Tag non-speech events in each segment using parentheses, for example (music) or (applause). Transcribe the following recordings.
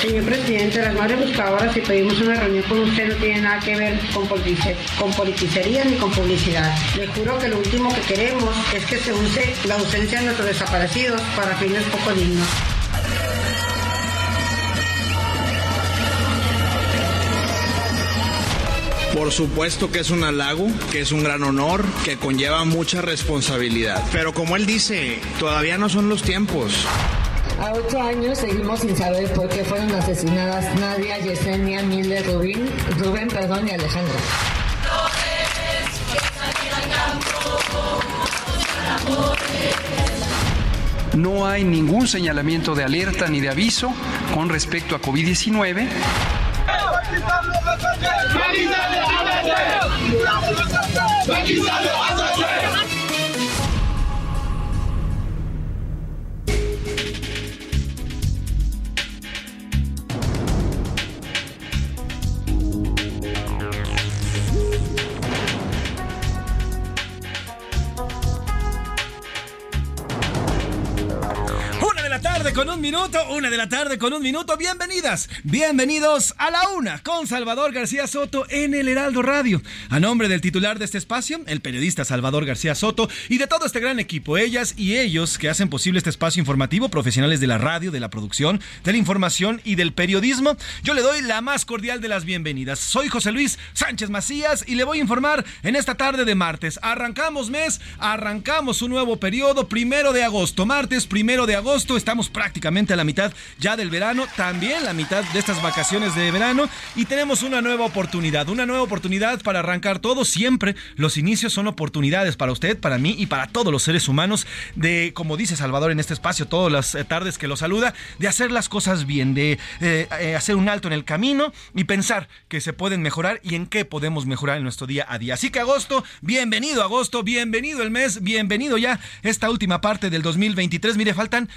Señor presidente, las madres buscadoras, si pedimos una reunión con usted no tiene nada que ver con, politice- con politicería ni con publicidad. Le juro que lo último que queremos es que se use la ausencia de nuestros desaparecidos para fines poco dignos. Por supuesto que es un halago, que es un gran honor, que conlleva mucha responsabilidad. Pero como él dice, todavía no son los tiempos. A ocho años seguimos sin saber por qué fueron asesinadas Nadia, Yesenia, Miller, Rubín, Rubén perdón, y Alejandra. No hay ningún señalamiento de alerta ni de aviso con respecto a COVID-19. Una con un minuto, una de la tarde con un minuto. Bienvenidas, bienvenidos a la una con Salvador García Soto en el Heraldo Radio. A nombre del titular de este espacio, el periodista Salvador García Soto, y de todo este gran equipo, ellas y ellos que hacen posible este espacio informativo, profesionales de la radio, de la producción, de la información y del periodismo, yo le doy la más cordial de las bienvenidas. Soy José Luis Sánchez Macías y le voy a informar en esta tarde de martes. Arrancamos mes, arrancamos un nuevo periodo, primero de agosto, martes primero de agosto, estamos prácticamente a la mitad ya del verano, también la mitad de estas vacaciones de verano y tenemos una nueva oportunidad, una nueva oportunidad para arrancar todo. Siempre los inicios son oportunidades para usted, para mí y para todos los seres humanos de, como dice Salvador en este espacio, todas las eh, tardes que lo saluda, de hacer las cosas bien, de eh, eh, hacer un alto en el camino y pensar que se pueden mejorar y en qué podemos mejorar en nuestro día a día. Así que agosto, bienvenido agosto, bienvenido el mes, bienvenido ya esta última parte del 2023. Mire, faltan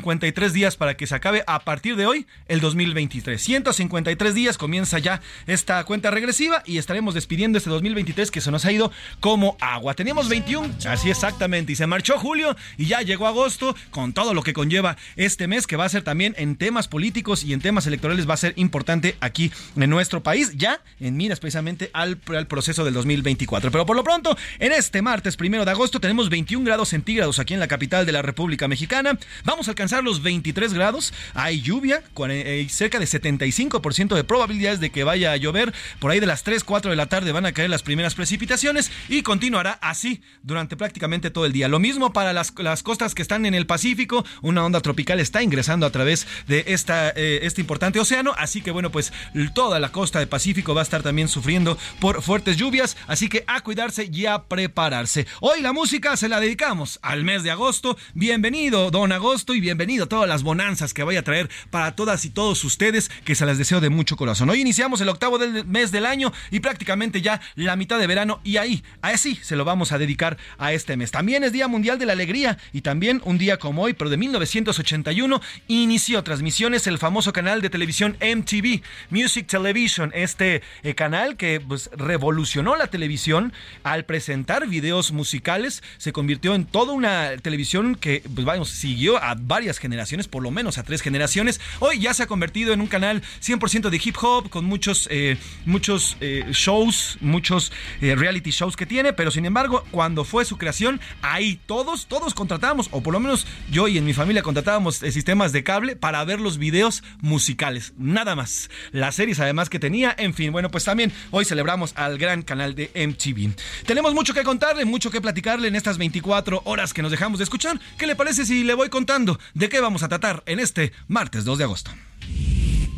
153 días para que se acabe a partir de hoy el 2023. 153 días comienza ya esta cuenta regresiva y estaremos despidiendo este 2023 que se nos ha ido como agua. Teníamos 21, así exactamente, y se marchó julio y ya llegó agosto con todo lo que conlleva este mes que va a ser también en temas políticos y en temas electorales va a ser importante aquí en nuestro país, ya en miras precisamente al, al proceso del 2024. Pero por lo pronto, en este martes primero de agosto tenemos 21 grados centígrados aquí en la capital de la República Mexicana. Vamos a alcanzar los 23 grados. Hay lluvia, eh, cerca de 75% de probabilidades de que vaya a llover. Por ahí de las 3, 4 de la tarde van a caer las primeras precipitaciones y continuará así durante prácticamente todo el día. Lo mismo para las, las costas que están en el Pacífico. Una onda tropical está ingresando a través de esta, eh, este importante océano. Así que bueno, pues toda la costa del Pacífico va a estar también sufriendo por fuertes lluvias. Así que a cuidarse y a prepararse. Hoy la música se la dedicamos al mes de agosto. Bienvenido, don Agosto, y bienvenido a todas las bonanzas que vaya a traer para todas y todos ustedes, que se las deseo de mucho corazón. Hoy iniciamos el octavo del mes del año y prácticamente ya la mitad de verano, y ahí, así se lo vamos a dedicar a este mes. También es Día Mundial de la Alegría y también un día como hoy, pero de 1981, inició transmisiones el famoso canal de televisión MTV, Music Television, este eh, canal que pues, revolucionó la televisión al presentar videos musicales, se convirtió en toda una televisión que, pues vamos, siguió a varias generaciones por lo menos a tres generaciones. Hoy ya se ha convertido en un canal 100% de hip hop, con muchos, eh, muchos eh, shows, muchos eh, reality shows que tiene, pero sin embargo, cuando fue su creación, ahí todos, todos contratábamos, o por lo menos yo y en mi familia contratábamos sistemas de cable para ver los videos musicales, nada más. Las series además que tenía, en fin, bueno, pues también hoy celebramos al gran canal de MTV. Tenemos mucho que contarle, mucho que platicarle en estas 24 horas que nos dejamos de escuchar. ¿Qué le parece si le voy contando de qué vamos a tratar en este martes 2 de agosto?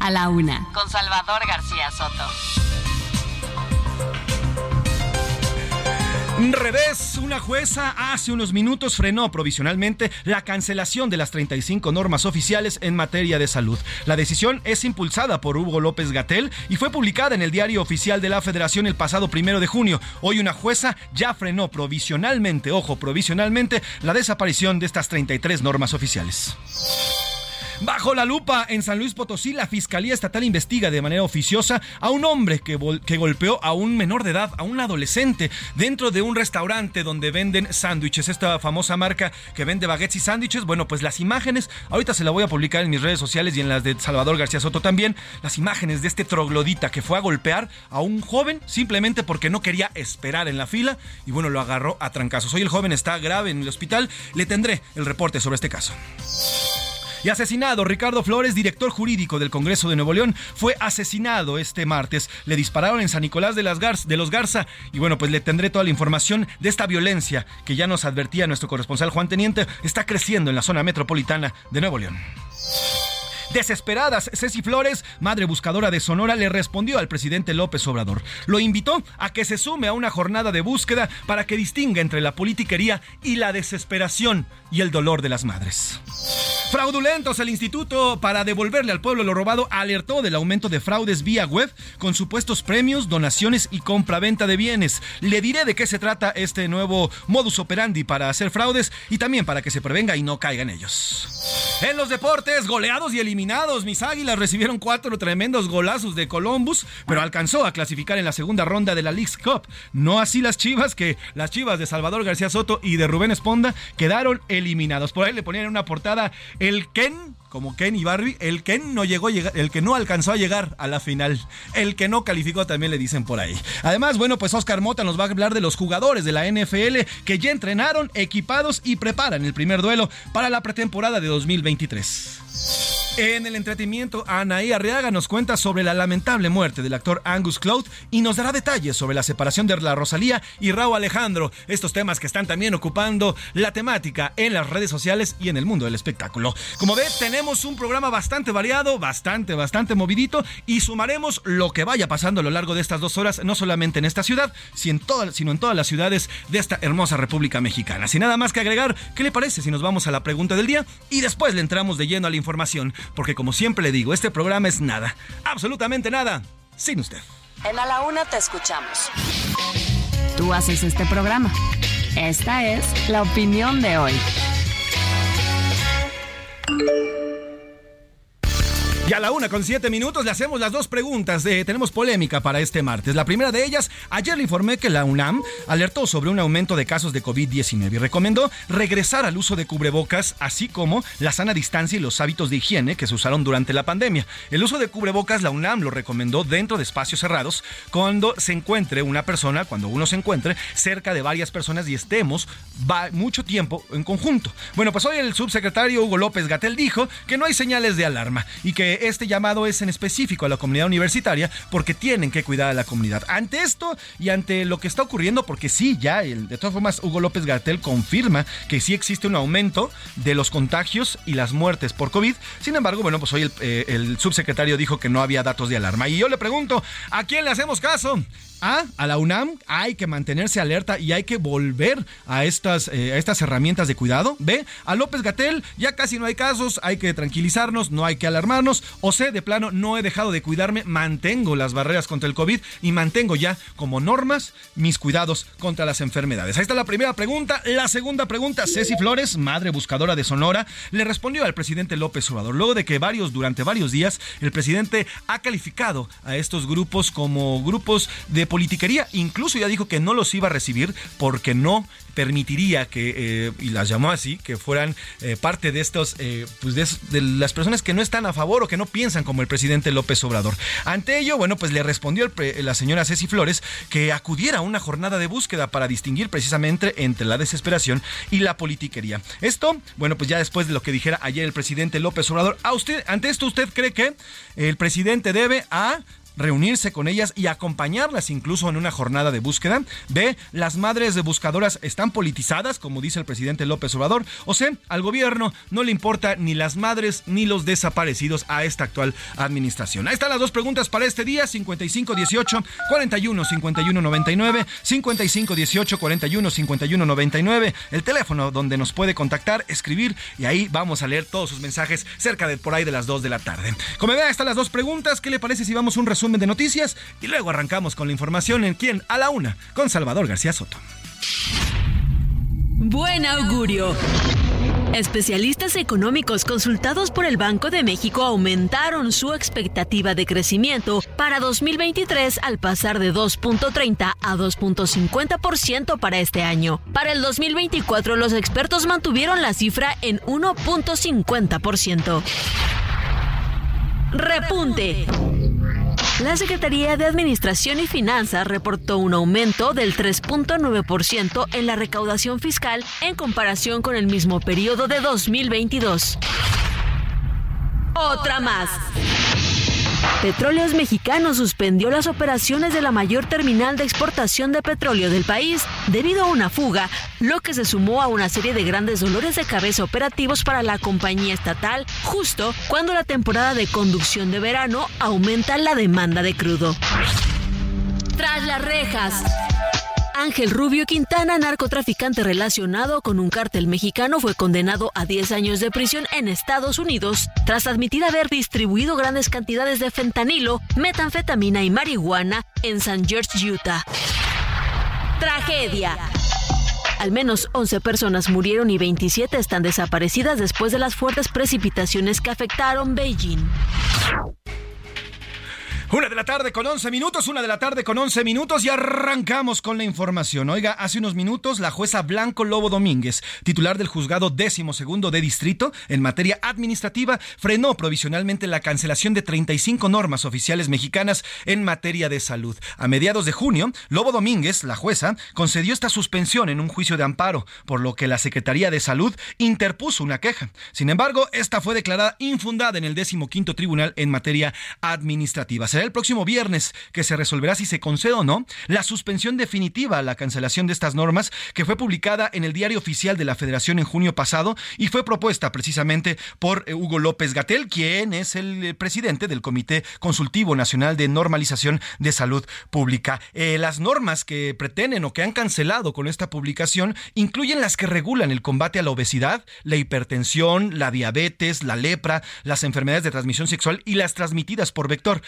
A la una, con Salvador García Soto. Revés, una jueza hace unos minutos frenó provisionalmente la cancelación de las 35 normas oficiales en materia de salud. La decisión es impulsada por Hugo López Gatel y fue publicada en el diario oficial de la Federación el pasado primero de junio. Hoy una jueza ya frenó provisionalmente, ojo, provisionalmente, la desaparición de estas 33 normas oficiales. Bajo la lupa, en San Luis Potosí, la Fiscalía Estatal investiga de manera oficiosa a un hombre que, golpeó a un menor de edad, a un adolescente, dentro de un restaurante donde venden sándwiches. Esta famosa marca que vende baguettes y sándwiches. Bueno, pues las imágenes, ahorita se la voy a publicar en mis redes sociales y en las de Salvador García Soto también. Las imágenes de este troglodita que fue a golpear a un joven simplemente porque no quería esperar en la fila y bueno, lo agarró a trancazos. Hoy el joven está grave en el hospital. Le tendré el reporte sobre este caso. Y asesinado, Ricardo Flores, director jurídico del Congreso de Nuevo León, fue asesinado este martes. Le dispararon en San Nicolás de, los Garza. Y bueno, pues le tendré toda la información de esta violencia que ya nos advertía nuestro corresponsal Juan Teniente. Está creciendo en la zona metropolitana de Nuevo León. Desesperadas, Ceci Flores, madre buscadora de Sonora, le respondió al presidente López Obrador. Lo invitó a que se sume a una jornada de búsqueda para que distinga entre la politiquería y la desesperación y el dolor de las madres. Fraudulentos, el instituto para devolverle al pueblo lo robado alertó del aumento de fraudes vía web con supuestos premios, donaciones y compraventa de bienes. Le diré de qué se trata este nuevo modus operandi para hacer fraudes y también para que se prevenga y no caigan ellos. En los deportes, goleados y eliminados, mis águilas recibieron cuatro tremendos golazos de Columbus, pero alcanzó a clasificar en la segunda ronda de la League's Cup. No así las chivas, que las chivas de Salvador García Soto y de Rubén Esponda quedaron eliminados. Por ahí le ponían una portada el Ken como Ken y Barbie, el Ken no llegó, el que no alcanzó a llegar a la final, el que no calificó también le dicen por ahí. Además, bueno, pues Oscar Mota nos va a hablar de los jugadores de la NFL que ya entrenaron, equipados y preparan el primer duelo para la pretemporada de 2023. En el entretenimiento, Anaí Arriaga nos cuenta sobre la lamentable muerte del actor Angus Cloud y nos dará detalles sobre la separación de la Rosalía y Raúl Alejandro, estos temas que están también ocupando la temática en las redes sociales y en el mundo del espectáculo. Como ve, tenemos un programa bastante variado, bastante, bastante movidito y sumaremos lo que vaya pasando a lo largo de estas dos horas, no solamente en esta ciudad, sino en todas las ciudades de esta hermosa República Mexicana. Sin nada más que agregar, ¿qué le parece si nos vamos a la pregunta del día y después le entramos de lleno a la información? Porque como siempre le digo, este programa es nada, absolutamente nada, sin usted. En A la Una te escuchamos. Tú haces este programa. Esta es la opinión de hoy. Y a la una con siete minutos le hacemos las dos preguntas. De, tenemos polémica para este martes. La primera de ellas, ayer le informé que la UNAM alertó sobre un aumento de casos de COVID-19 y recomendó regresar al uso de cubrebocas, así como la sana distancia y los hábitos de higiene que se usaron durante la pandemia. El uso de cubrebocas, la UNAM lo recomendó dentro de espacios cerrados cuando se encuentre una persona, cuando uno se encuentre cerca de varias personas y estemos mucho tiempo en conjunto. Bueno, pues hoy el subsecretario Hugo López Gatel dijo que no hay señales de alarma y que este llamado es en específico a la comunidad universitaria porque tienen que cuidar a la comunidad. Ante esto y ante lo que está ocurriendo, porque sí, ya, de todas formas, Hugo López Gartel confirma que sí existe un aumento de los contagios y las muertes por COVID. Sin embargo, bueno, pues hoy el, eh, el subsecretario dijo que no había datos de alarma. Y yo le pregunto, ¿a quién le hacemos caso? A, a la UNAM hay que mantenerse alerta y hay que volver a estas, eh, a estas herramientas de cuidado. B, a López Gatel ya casi no hay casos, hay que tranquilizarnos, no hay que alarmarnos. O C, de plano, no he dejado de cuidarme, mantengo las barreras contra el COVID y mantengo ya como normas mis cuidados contra las enfermedades. Ahí está la primera pregunta. La segunda pregunta, Ceci Flores, madre buscadora de Sonora, le respondió al presidente López Obrador, luego de que varios, durante varios días, el presidente ha calificado a estos grupos como grupos de politiquería. Incluso ya dijo que no los iba a recibir porque no permitiría que, eh, y las llamó así, que fueran eh, parte de estos, eh, pues de, las personas que no están a favor o que no piensan como el presidente López Obrador. Ante ello, bueno, pues le respondió la señora Ceci Flores que acudiera a una jornada de búsqueda para distinguir precisamente entre la desesperación y la politiquería. Esto, bueno, pues ya después de lo que dijera ayer el presidente López Obrador, ¿a usted, ante esto usted cree que el presidente debe a reunirse con ellas y acompañarlas incluso en una jornada de búsqueda. B, las madres de buscadoras están politizadas, como dice el presidente López Obrador. O C, al gobierno no le importa ni las madres ni los desaparecidos a esta actual administración. Ahí están las dos preguntas para este día, 5518 41 51 99, 5518 41 51 99, el teléfono donde nos puede contactar, escribir y ahí vamos a leer todos sus mensajes cerca de por ahí de las 2 de la tarde. Como vean, están las dos preguntas. ¿Qué le parece si vamos un resumen de noticias y luego arrancamos con la información en Quién a la una con Salvador García Soto. Buen augurio. Especialistas económicos consultados por el Banco de México aumentaron su expectativa de crecimiento para 2023 al pasar de 2.30 a 2.50% para este año. Para el 2024 los expertos mantuvieron la cifra en 1.50%. Repunte. La Secretaría de Administración y Finanzas reportó un aumento del 3.9% en la recaudación fiscal en comparación con el mismo periodo de 2022. Otra más. Petróleos Mexicanos suspendió las operaciones de la mayor terminal de exportación de petróleo del país debido a una fuga, lo que se sumó a una serie de grandes dolores de cabeza operativos para la compañía estatal, justo cuando la temporada de conducción de verano aumenta la demanda de crudo. Tras las rejas. Ángel Rubio Quintana, narcotraficante relacionado con un cártel mexicano, fue condenado a 10 años de prisión en Estados Unidos tras admitir haber distribuido grandes cantidades de fentanilo, metanfetamina y marihuana en San George, Utah. Tragedia. Al menos 11 personas murieron y 27 están desaparecidas después de las fuertes precipitaciones que afectaron Beijing. Una de la tarde con 11 minutos, una de la tarde con 11 minutos y arrancamos con la información. Oiga, hace unos minutos la jueza Blanco Lobo Domínguez, titular del juzgado décimo segundo de distrito en materia administrativa, frenó provisionalmente la cancelación de 35 normas oficiales mexicanas en materia de salud. A mediados de junio, Lobo Domínguez, la jueza, concedió esta suspensión en un juicio de amparo, por lo que la Secretaría de Salud interpuso una queja. Sin embargo, esta fue declarada infundada en el décimo quinto tribunal en materia administrativa el próximo viernes que se resolverá si se concede o no la suspensión definitiva a la cancelación de estas normas que fue publicada en el Diario Oficial de la Federación en junio pasado y fue propuesta precisamente por eh, Hugo López Gatel, quien es el eh, presidente del Comité Consultivo Nacional de Normalización de Salud Pública. Eh, las normas que pretenden o que han cancelado con esta publicación incluyen las que regulan el combate a la obesidad, la hipertensión, la diabetes, la lepra, las enfermedades de transmisión sexual y las transmitidas por vector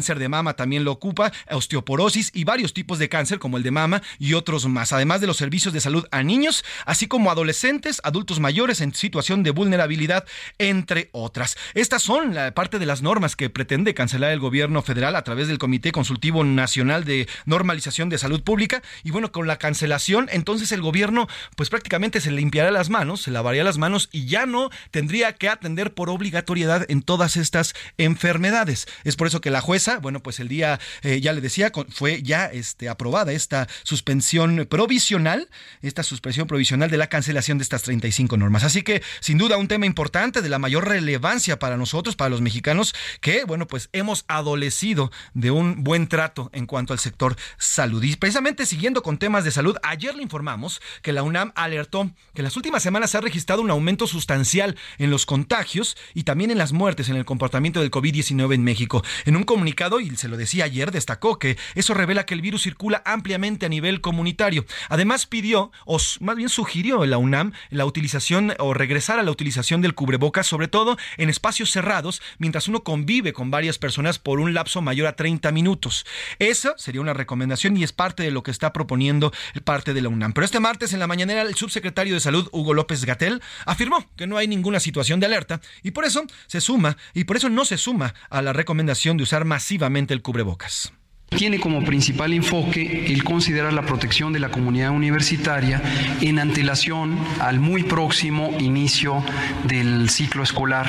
cáncer de mama también lo ocupa, osteoporosis y varios tipos de cáncer como el de mama y otros más, además de los servicios de salud a niños, así como adolescentes, adultos mayores en situación de vulnerabilidad, entre otras. Estas son la parte de las normas que pretende cancelar el gobierno federal a través del Comité Consultivo Nacional de Normalización de Salud Pública y bueno, con la cancelación, entonces el gobierno pues prácticamente se limpiará las manos, se lavaría las manos y ya no tendría que atender por obligatoriedad en todas estas enfermedades. Es por eso que la jueza bueno, pues el día, eh, ya le decía, fue ya este, aprobada esta suspensión provisional, esta suspensión provisional de la cancelación de estas 35 normas. Así que, sin duda, un tema importante de la mayor relevancia para nosotros, para los mexicanos, que, bueno, pues hemos adolecido de un buen trato en cuanto al sector salud. Y precisamente siguiendo con temas de salud, ayer le informamos que la UNAM alertó que en las últimas semanas se ha registrado un aumento sustancial en los contagios y también en las muertes en el comportamiento del COVID-19 en México. En un comunicado y se lo decía ayer, destacó que eso revela que el virus circula ampliamente a nivel comunitario. Además pidió, o más bien sugirió la UNAM, la utilización o regresar a la utilización del cubrebocas, sobre todo en espacios cerrados, mientras uno convive con varias personas por un lapso mayor a 30 minutos. Esa sería una recomendación y es parte de lo que está proponiendo parte de la UNAM. Pero este martes en la mañanera el subsecretario de Salud, Hugo López Gatel, afirmó que no hay ninguna situación de alerta y por eso se suma, y por eso no se suma a la recomendación de usar más el cubrebocas. Tiene como principal enfoque el considerar la protección de la comunidad universitaria en antelación al muy próximo inicio del ciclo escolar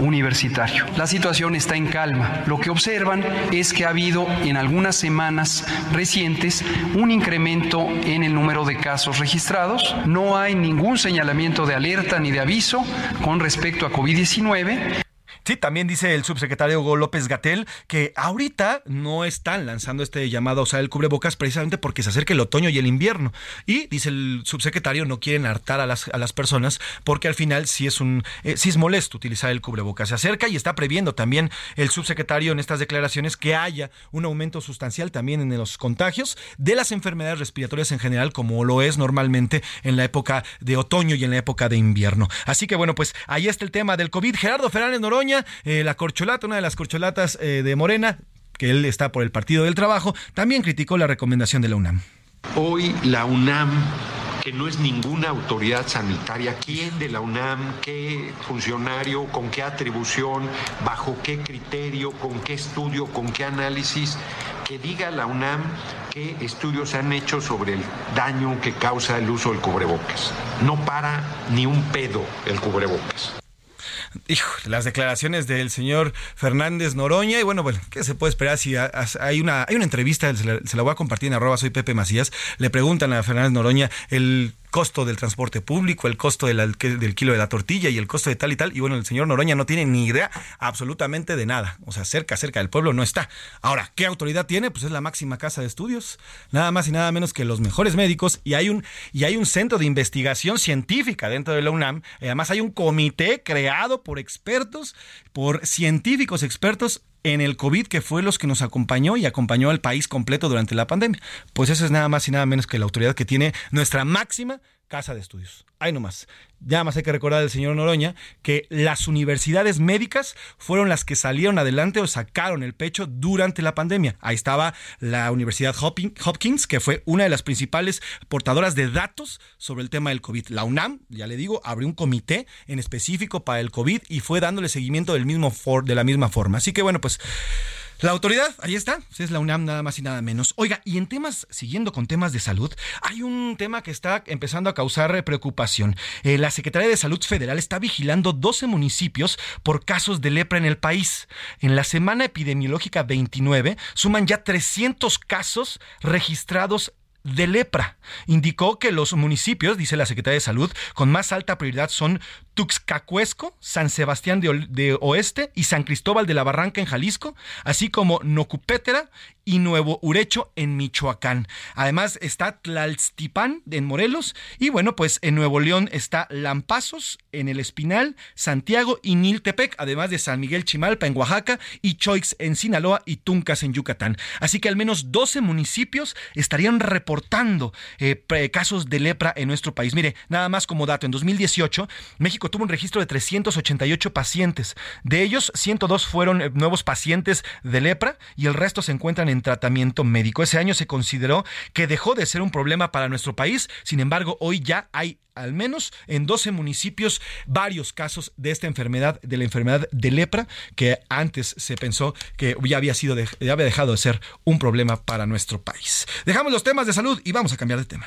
universitario. La situación está en calma. Lo que observan es que ha habido en algunas semanas recientes un incremento en el número de casos registrados. No hay ningún señalamiento de alerta ni de aviso con respecto a COVID-19. Sí, también dice el subsecretario Hugo López Gatel que ahorita no están lanzando este llamado a usar el cubrebocas precisamente porque se acerca el otoño y el invierno. Y dice el subsecretario, no quieren hartar a las, a las personas porque al final sí es un eh, sí es molesto utilizar el cubrebocas. Se acerca y está previendo también el subsecretario en estas declaraciones que haya un aumento sustancial también en los contagios de las enfermedades respiratorias en general, como lo es normalmente en la época de otoño y en la época de invierno. Así que bueno, pues ahí está el tema del COVID. Gerardo Fernández Noroña eh, la corcholata, una de las corcholatas eh, de Morena, que él está por el Partido del Trabajo, también criticó la recomendación de la UNAM. Hoy la UNAM que no es ninguna autoridad sanitaria, quién de la UNAM, qué funcionario, con qué atribución, bajo qué criterio, con qué estudio, con qué análisis, que diga la UNAM qué estudios se han hecho sobre el daño que causa el uso del cubrebocas. No para ni un pedo el cubrebocas. Hijo, las declaraciones del señor Fernández Noroña. Y bueno, bueno, ¿qué se puede esperar si hay una, hay una entrevista, se la, se la voy a compartir en arroba soy Pepe Macías. Le preguntan a Fernández Noroña el costo del transporte público, el costo del kilo de la tortilla y el costo de tal y tal. Y bueno, el señor Noroña no tiene ni idea absolutamente de nada. O sea, cerca, cerca del pueblo no está. Ahora, ¿qué autoridad tiene? Pues es la máxima casa de estudios. Nada más y nada menos que los mejores médicos. Y hay un, y hay un centro de investigación científica dentro de la UNAM. Además, hay un comité creado por expertos, por científicos expertos en el COVID, que fue los que nos acompañó y acompañó al país completo durante la pandemia. Pues eso es nada más y nada menos que la autoridad que tiene nuestra máxima casa de estudios. Ahí nomás. Ya más hay que recordar al señor Noroña que las universidades médicas fueron las que salieron adelante o sacaron el pecho durante la pandemia. Ahí estaba la Universidad Hopkins, que fue una de las principales portadoras de datos sobre el tema del COVID. La UNAM, ya le digo, abrió un comité en específico para el COVID y fue dándole seguimiento del mismo de la misma forma. Así que bueno, pues la autoridad, ahí está, es la UNAM nada más y nada menos. Oiga, y en temas, siguiendo con temas de salud, hay un tema que está empezando a causar preocupación. Eh, la Secretaría de Salud Federal está vigilando 12 municipios por casos de lepra en el país. En la semana epidemiológica 29 suman ya 300 casos registrados de lepra. Indicó que los municipios, dice la Secretaría de Salud, con más alta prioridad son Tuxcacuesco, San Sebastián de, Oeste y San Cristóbal de la Barranca en Jalisco, así como Nocupétera y Nuevo Urecho en Michoacán. Además está Tlaltipán en Morelos y bueno, pues en Nuevo León está Lampazos en el Espinal, Santiago y Niltepec, además de San Miguel Chimalpa en Oaxaca y Choix en Sinaloa y Tuncas en Yucatán. Así que al menos 12 municipios estarían reportando eh, casos de lepra en nuestro país. Mire, nada más como dato, en 2018 México tuvo un registro de 388 pacientes. De ellos, 102 fueron eh, nuevos pacientes de lepra y el resto se encuentran en tratamiento médico. Ese año se consideró que dejó de ser un problema para nuestro país. Sin embargo, hoy ya hay al menos en 12 municipios varios casos de esta enfermedad, de la enfermedad de lepra, que antes se pensó que ya había sido, ya había dejado de ser un problema para nuestro país. Dejamos los temas de salud y vamos a cambiar de tema.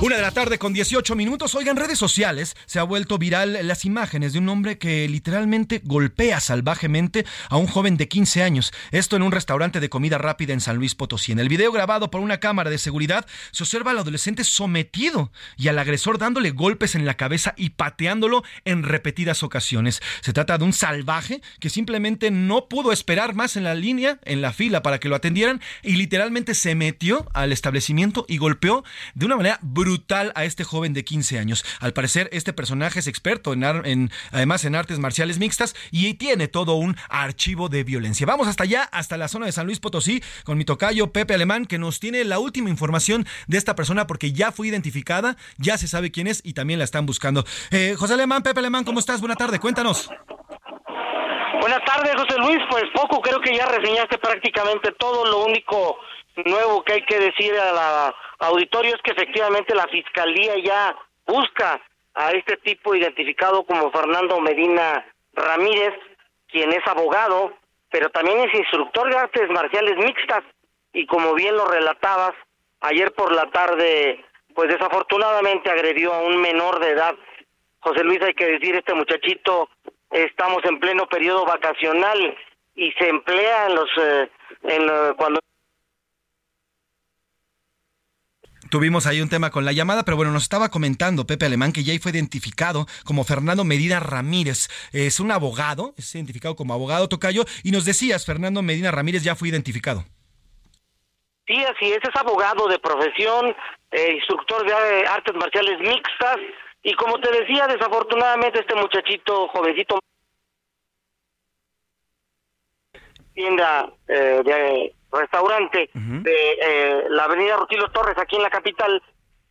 Una de la tarde con 18 minutos. Oigan, redes sociales se ha vuelto viral las imágenes de un hombre que literalmente golpea salvajemente a un joven de 15 años. Esto en un restaurante de comida rápida en San Luis Potosí. En el video grabado por una cámara de seguridad se observa al adolescente sometido y al agresor dándole golpes en la cabeza y pateándolo en repetidas ocasiones. Se trata de un salvaje que simplemente no pudo esperar más en la línea, en la fila para que lo atendieran y literalmente se metió al establecimiento y golpeó de una manera brutal brutal a este joven de 15 años. Al parecer, este personaje es experto en, en, además en artes marciales mixtas y tiene todo un archivo de violencia. Vamos hasta allá, hasta la zona de San Luis Potosí, con mi tocayo Pepe Alemán, que nos tiene la última información de esta persona porque ya fue identificada, ya se sabe quién es y también la están buscando. Eh, José Alemán, Pepe Alemán, ¿cómo estás? Buena tarde, cuéntanos. Buenas tardes, José Luis. Pues poco, creo que ya reseñaste prácticamente todo. Lo único nuevo que hay que decir a la auditorio es que efectivamente la fiscalía ya busca a este tipo identificado como Fernando Medina Ramírez, quien es abogado, pero también es instructor de artes marciales mixtas y como bien lo relatabas, ayer por la tarde, pues desafortunadamente agredió a un menor de edad. José Luis, hay que decir, este muchachito, estamos en pleno periodo vacacional y se emplea en los, eh, en, cuando Tuvimos ahí un tema con la llamada, pero bueno, nos estaba comentando Pepe Alemán que ya fue identificado como Fernando Medina Ramírez. Es un abogado, es identificado como abogado tocayo, y nos decías, Fernando Medina Ramírez ya fue identificado. Sí, así es, es abogado de profesión, eh, instructor de artes marciales mixtas, y como te decía, desafortunadamente este muchachito jovencito tienda eh, de restaurante de eh, la avenida Rutilo Torres aquí en la capital,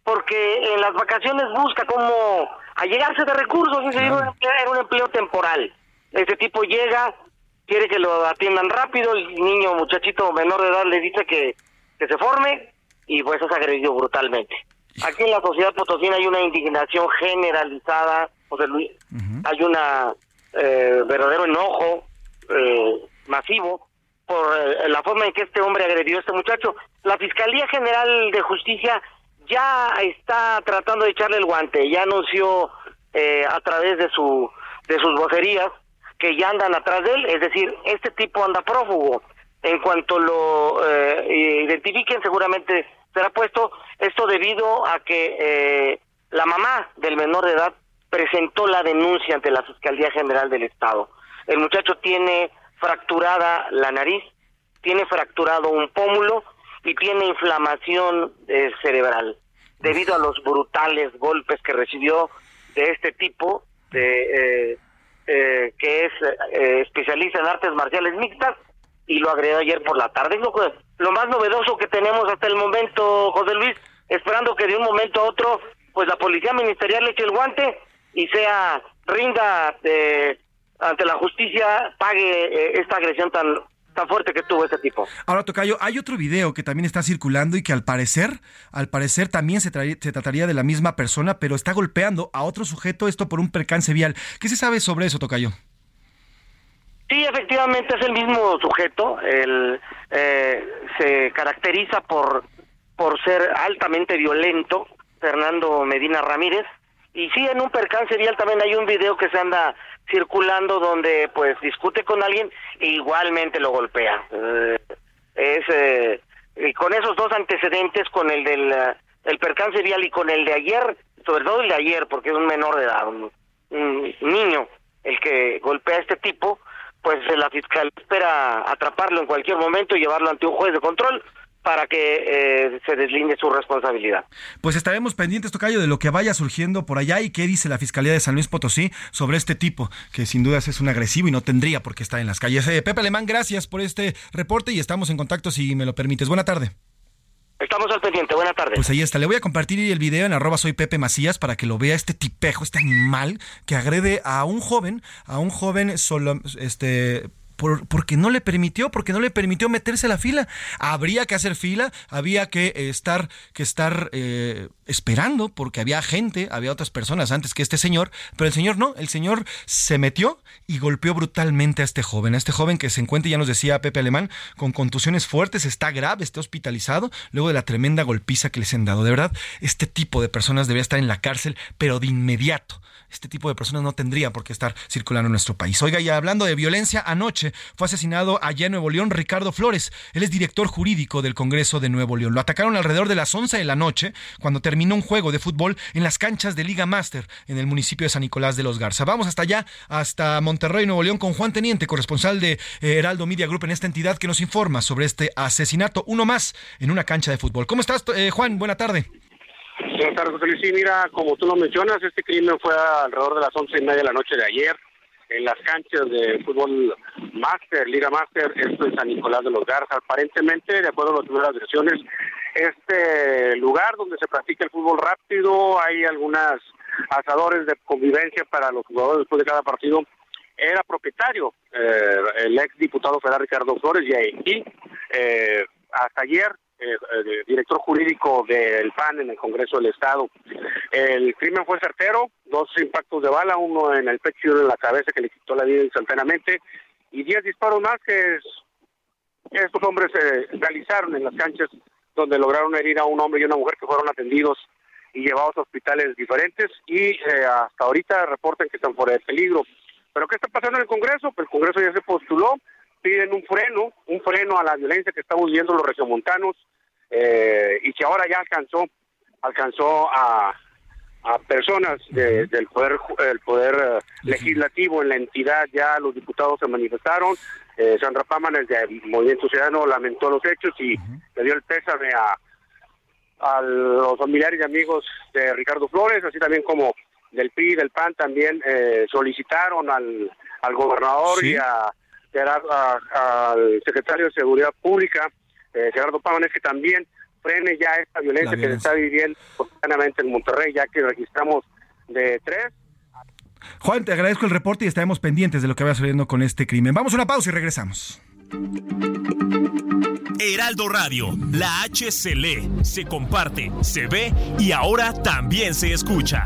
porque en las vacaciones busca cómo allegarse de recursos, y era, un empleo, temporal. Este tipo llega, quiere que lo atiendan rápido, el niño muchachito menor de edad le dice que, que se forme y pues es agredido brutalmente. Aquí en la sociedad potosina hay una indignación generalizada, José Luis, hay una eh, verdadero enojo eh, masivo por eh, la forma en que este hombre agredió a este muchacho. La Fiscalía General de Justicia ya está tratando de echarle el guante, ya anunció eh, a través de su de sus vocerías que ya andan atrás de él, es decir, este tipo anda prófugo. En cuanto lo eh, identifiquen, seguramente será puesto esto debido a que la mamá del menor de edad presentó la denuncia ante la Fiscalía General del Estado. El muchacho tiene fracturada la nariz, tiene fracturado un pómulo y tiene inflamación eh, cerebral debido a los brutales golpes que recibió de este tipo de eh, eh, que es especialista en artes marciales mixtas y lo agregó ayer por la tarde. Lo, lo más novedoso que tenemos hasta el momento, José Luis, esperando que de un momento a otro, pues la policía ministerial le eche el guante y sea rinda de ante la justicia pague eh, esta agresión tan tan fuerte que tuvo este tipo. Ahora, Tocayo, hay otro video que también está circulando y que al parecer, al parecer también se, se trataría de la misma persona, pero está golpeando a otro sujeto, esto por un percance vial. ¿Qué se sabe sobre eso, Tocayo? Sí, efectivamente es el mismo sujeto. El, eh, se caracteriza por, por ser altamente violento, Fernando Medina Ramírez. Y sí, en un percance vial también hay un video que se anda circulando donde pues discute con alguien e igualmente lo golpea. Eh, es eh, y con esos dos antecedentes, con el del el percance vial y con el de ayer, sobre todo el de ayer, porque es un menor de edad, un, un niño el que golpea a este tipo, pues la fiscal espera atraparlo en cualquier momento y llevarlo ante un juez de control para que eh, se deslinde su responsabilidad. Pues estaremos pendientes, Tocayo, de lo que vaya surgiendo por allá y qué dice la Fiscalía de San Luis Potosí sobre este tipo, que sin dudas es un agresivo y no tendría por qué estar en las calles. Eh, Pepe Alemán, gracias por este reporte y estamos en contacto si me lo permites. Buena tarde. Estamos al pendiente, buena tarde. Pues ahí está, le voy a compartir el video en arroba soy Pepe Macías para que lo vea este tipejo, este animal que agrede a un joven, a un joven solo, este, porque no le permitió, porque no le permitió meterse a la fila. Habría que hacer fila, había que estar, que estar eh, esperando, porque había gente, había otras personas antes que este señor, pero el señor no, el señor se metió y golpeó brutalmente a este joven, a este joven que se encuentra, ya nos decía Pepe Alemán, con contusiones fuertes, está grave, está hospitalizado, luego de la tremenda golpiza que les han dado. De verdad, este tipo de personas debería estar en la cárcel, pero de inmediato este tipo de personas no tendría por qué estar circulando en nuestro país. Oiga, y hablando de violencia, anoche fue asesinado allá en Nuevo León Ricardo Flores. Él es director jurídico del Congreso de Nuevo León. Lo atacaron alrededor de las 11 de la noche cuando terminó un juego de fútbol en las canchas de Liga Master en el municipio de San Nicolás de los Garza. Vamos hasta allá, hasta Monterrey, Nuevo León, con Juan Teniente, corresponsal de eh, Heraldo Media Group en esta entidad que nos informa sobre este asesinato, uno más en una cancha de fútbol. ¿Cómo estás, eh, Juan? Buena tarde. Buenas tardes, José Luis. Mira, como tú lo mencionas, este crimen fue alrededor de las once y media de la noche de ayer en las canchas de fútbol Master, Liga Master, esto en San Nicolás de los Garza. Aparentemente, de acuerdo a las primeras versiones, este lugar donde se practica el fútbol rápido, hay algunas asadores de convivencia para los jugadores después de cada partido. Era propietario eh, el ex diputado federal Ricardo Flores y, ahí, eh, hasta ayer eh, director jurídico del PAN en el Congreso del Estado. El crimen fue certero, dos impactos de bala, uno en el pecho y uno en la cabeza que le quitó la vida instantáneamente, y diez disparos más que estos hombres se realizaron en las canchas donde lograron herir a un hombre y una mujer que fueron atendidos y llevados a hospitales diferentes y eh, hasta ahorita reportan que están fuera de peligro. Pero ¿qué está pasando en el Congreso? Pues el Congreso ya se postuló, piden un freno, un freno a la violencia que estamos viendo los regiomontanos eh, y que ahora ya alcanzó, alcanzó a, a personas del poder el poder eh, legislativo en la entidad ya los diputados se manifestaron eh, Sandra Pámanes del Movimiento Ciudadano lamentó los hechos y le dio el pésame a a los familiares y amigos de Ricardo Flores así también como del PRI del PAN también eh, solicitaron al, al gobernador y a, al secretario de Seguridad Pública eh, Gerardo Pámanes que también frene ya esta violencia, que se está viviendo cotidianamente en Monterrey, ya que registramos de tres. Juan, te agradezco el reporte y estaremos pendientes de lo que vaya sucediendo con este crimen. Vamos a una pausa y regresamos. Heraldo Radio, la H se lee, se comparte, se ve y ahora también se escucha.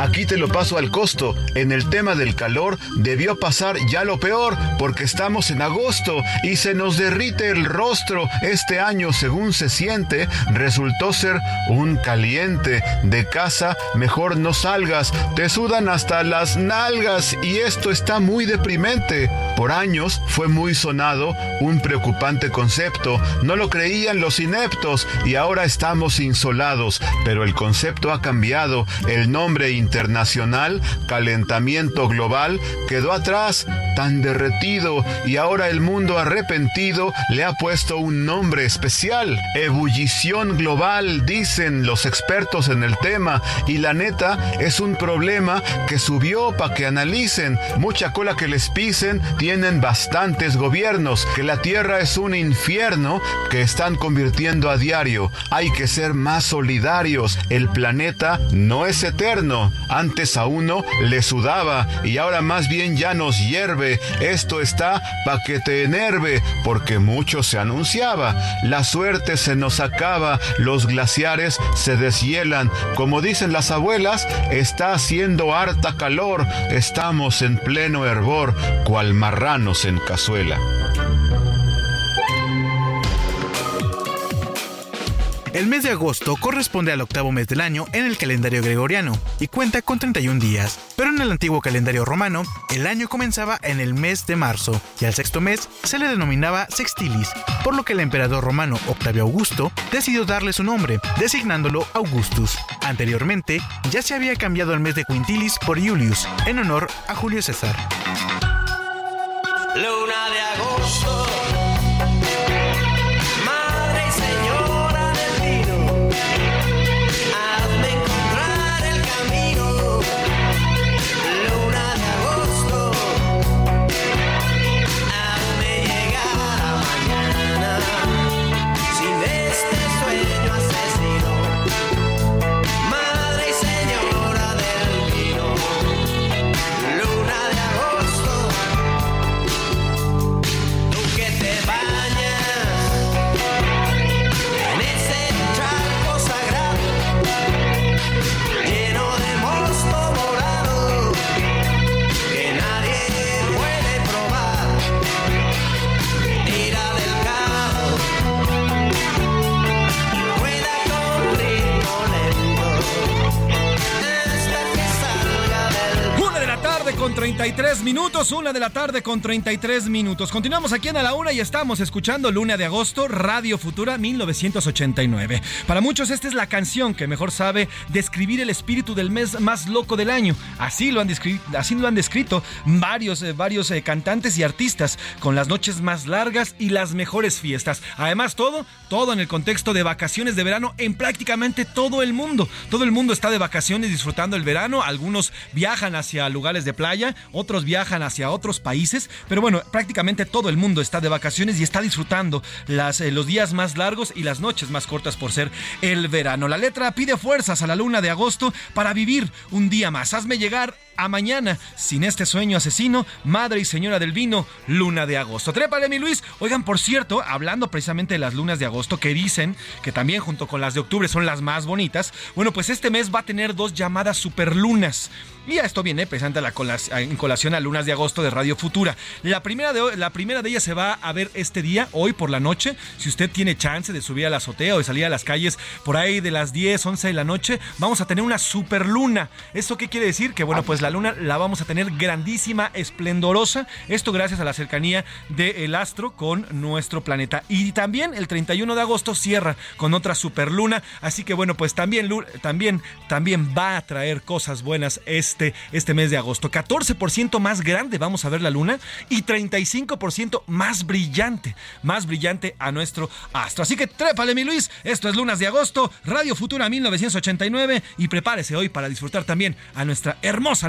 Aquí te lo paso al costo. En el tema del calor debió pasar ya lo peor porque estamos en agosto y se nos derrite el rostro. Este año, según se siente, resultó ser un caliente. De casa mejor no salgas. Te sudan hasta las nalgas y esto está muy deprimente. Por años fue muy sonado un preocupante concepto. No lo creían los ineptos y ahora estamos insolados. Pero el concepto ha cambiado. El nombre internacional, calentamiento global, quedó atrás, tan derretido, y ahora el mundo arrepentido le ha puesto un nombre especial. Ebullición global, dicen los expertos en el tema, y la neta es un problema que subió para que analicen. Mucha cola que les pisen, tienen bastantes gobiernos, que la Tierra es un infierno que están convirtiendo a diario. Hay que ser más solidarios. El planeta no es eterno. Antes a uno le sudaba y ahora más bien ya nos hierve. Esto está pa' que te enerve, porque mucho se anunciaba. La suerte se nos acaba, los glaciares se deshielan. Como dicen las abuelas, está haciendo harta calor. Estamos en pleno hervor, cual marranos en cazuela. El mes de agosto corresponde al octavo mes del año en el calendario gregoriano y cuenta con 31 días, pero en el antiguo calendario romano el año comenzaba en el mes de marzo y al sexto mes se le denominaba sextilis, por lo que el emperador romano Octavio Augusto decidió darle su nombre, designándolo Augustus. Anteriormente ya se había cambiado el mes de quintilis por Julius, en honor a Julio César. Luna de agosto. Minutos, una de la tarde con 33 minutos. Continuamos aquí en A la Una y estamos escuchando Luna de Agosto, Radio Futura 1989. Para muchos esta es la canción que mejor sabe describir el espíritu del mes más loco del año. Así lo han, así lo han descrito varios, eh, varios eh, cantantes y artistas, con las noches más largas y las mejores fiestas. Además, todo, todo en el contexto de vacaciones de verano en prácticamente todo el mundo. Todo el mundo está de vacaciones disfrutando el verano, algunos viajan hacia lugares de playa otros viajan hacia otros países, pero bueno, prácticamente todo el mundo está de vacaciones y está disfrutando las, eh, los días más largos y las noches más cortas por ser el verano. La letra pide fuerzas a la luna de agosto para vivir un día más. Hazme llegar a mañana sin este sueño asesino, madre y señora del vino, luna de agosto. Trépale, mi Luis. Oigan, por cierto, hablando precisamente de las lunas de agosto, que dicen que también junto con las de octubre son las más bonitas, bueno, pues este mes va a tener dos llamadas superlunas. Y a esto viene presente la en colación a lunas de agosto de Radio Futura. La primera, de, la primera de ellas se va a ver este día, hoy por la noche. Si usted tiene chance de subir a la azotea o de salir a las calles por ahí de las 10, 11 de la noche, vamos a tener una superluna. ¿Esto qué quiere decir? Que bueno, pues la luna la vamos a tener grandísima, esplendorosa. Esto gracias a la cercanía del astro con nuestro planeta. Y también el 31 de agosto cierra con otra superluna. Así que bueno, pues también, también, también va a traer cosas buenas este, este mes de agosto. 14% más grande vamos a ver la luna y 35% más brillante, más brillante a nuestro astro. Así que trépale mi Luis, esto es Lunas de Agosto, Radio Futura 1989 y prepárese hoy para disfrutar también a nuestra hermosa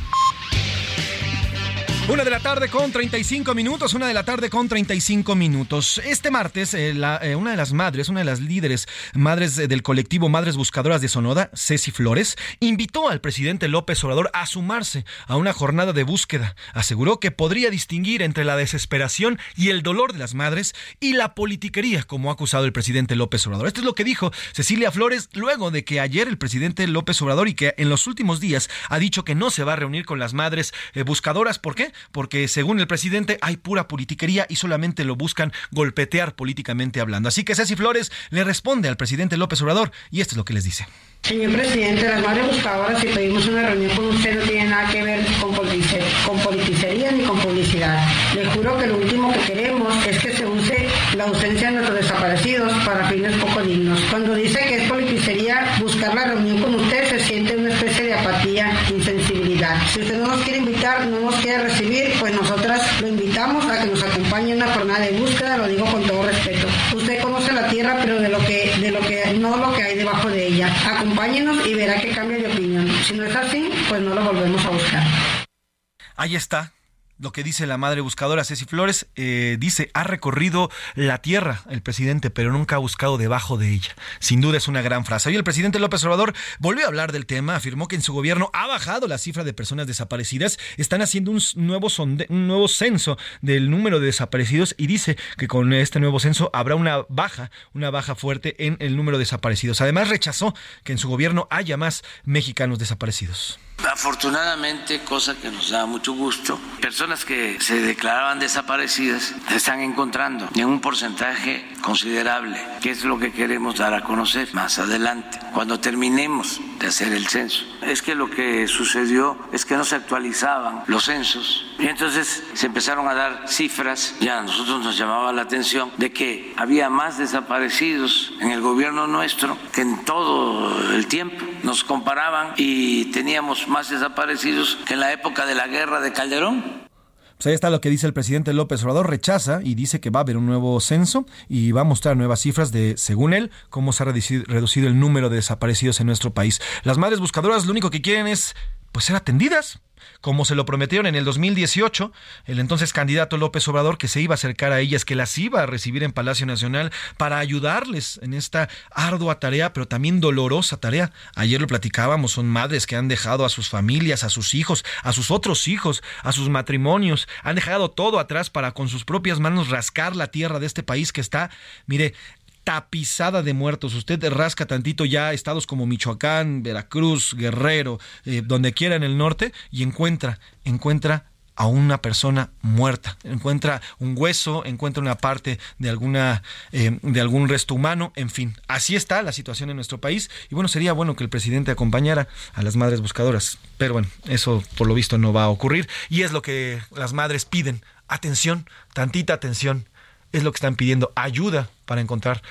Una de la tarde con 35 minutos, una de la tarde con 35 minutos. Este martes, eh, eh, una de las madres, una de las líderes madres del colectivo Madres Buscadoras de Sonoda, Ceci Flores, invitó al presidente López Obrador a sumarse a una jornada de búsqueda. Aseguró que podría distinguir entre la desesperación y el dolor de las madres y la politiquería, como ha acusado el presidente López Obrador. Esto es lo que dijo Cecilia Flores luego de que ayer el presidente López Obrador y que en los últimos días ha dicho que no se va a reunir con las madres eh, buscadoras. ¿Por qué? Porque según el presidente hay pura politiquería y solamente lo buscan golpetear políticamente hablando. Así que Ceci Flores le responde al presidente López Obrador y esto es lo que les dice. Señor presidente, las madres buscadoras, si pedimos una reunión con usted, no tiene nada que ver con, con politicería ni con publicidad. Le juro que lo último que queremos es que se use la ausencia de nuestros desaparecidos para fines poco dignos. Cuando dice que es politicería buscar la reunión con usted, se siente una especie de apatía, insensibilidad. Si usted no nos quiere invitar, no nos quiere recibir, nosotras lo invitamos a que nos acompañe en una jornada de búsqueda, lo digo con todo respeto. Usted conoce la tierra, pero de lo que, de lo que, no lo que hay debajo de ella acompáñenos y verá que cambia de opinión. Si no es así, pues no lo volvemos a buscar. Ahí está lo que dice la madre buscadora Ceci Flores, eh, dice, ha recorrido la tierra el presidente, pero nunca ha buscado debajo de ella. Sin duda es una gran frase. Hoy el presidente López Obrador volvió a hablar del tema, afirmó que en su gobierno ha bajado la cifra de personas desaparecidas, están haciendo un nuevo, un nuevo censo del número de desaparecidos y dice que con este nuevo censo habrá una baja, una baja fuerte en el número de desaparecidos. Además rechazó que en su gobierno haya más mexicanos desaparecidos. Afortunadamente, cosa que nos da mucho gusto, personas que se declaraban desaparecidas se están encontrando en un porcentaje considerable, que es lo que queremos dar a conocer más adelante, cuando terminemos de hacer el censo. Es que lo que sucedió es que no se actualizaban los censos y entonces se empezaron a dar cifras, ya a nosotros nos llamaba la atención de que había más desaparecidos en el gobierno nuestro que en todo el tiempo. Nos comparaban y teníamos más desaparecidos que en la época de la guerra de Calderón. Pues ahí está lo que dice el presidente López Obrador, rechaza y dice que va a haber un nuevo censo y va a mostrar nuevas cifras de, según él, cómo se ha reducido el número de desaparecidos en nuestro país. Las madres buscadoras lo único que quieren es pues ser atendidas, como se lo prometieron en el 2018, el entonces candidato López Obrador, que se iba a acercar a ellas, que las iba a recibir en Palacio Nacional para ayudarles en esta ardua tarea, pero también dolorosa tarea. Ayer lo platicábamos, son madres que han dejado a sus familias, a sus hijos, a sus otros hijos, a sus matrimonios, han dejado todo atrás para con sus propias manos rascar la tierra de este país que está, mire, tapizada de muertos. Usted rasca tantito ya estados como Michoacán, Veracruz, Guerrero, eh, donde quiera en el norte y encuentra, encuentra a una persona muerta, encuentra un hueso, encuentra una parte de alguna eh, de algún resto humano, en fin, así está la situación en nuestro país y bueno sería bueno que el presidente acompañara a las madres buscadoras, pero bueno eso por lo visto no va a ocurrir y es lo que las madres piden, atención, tantita atención es lo que están pidiendo, ayuda para encontrar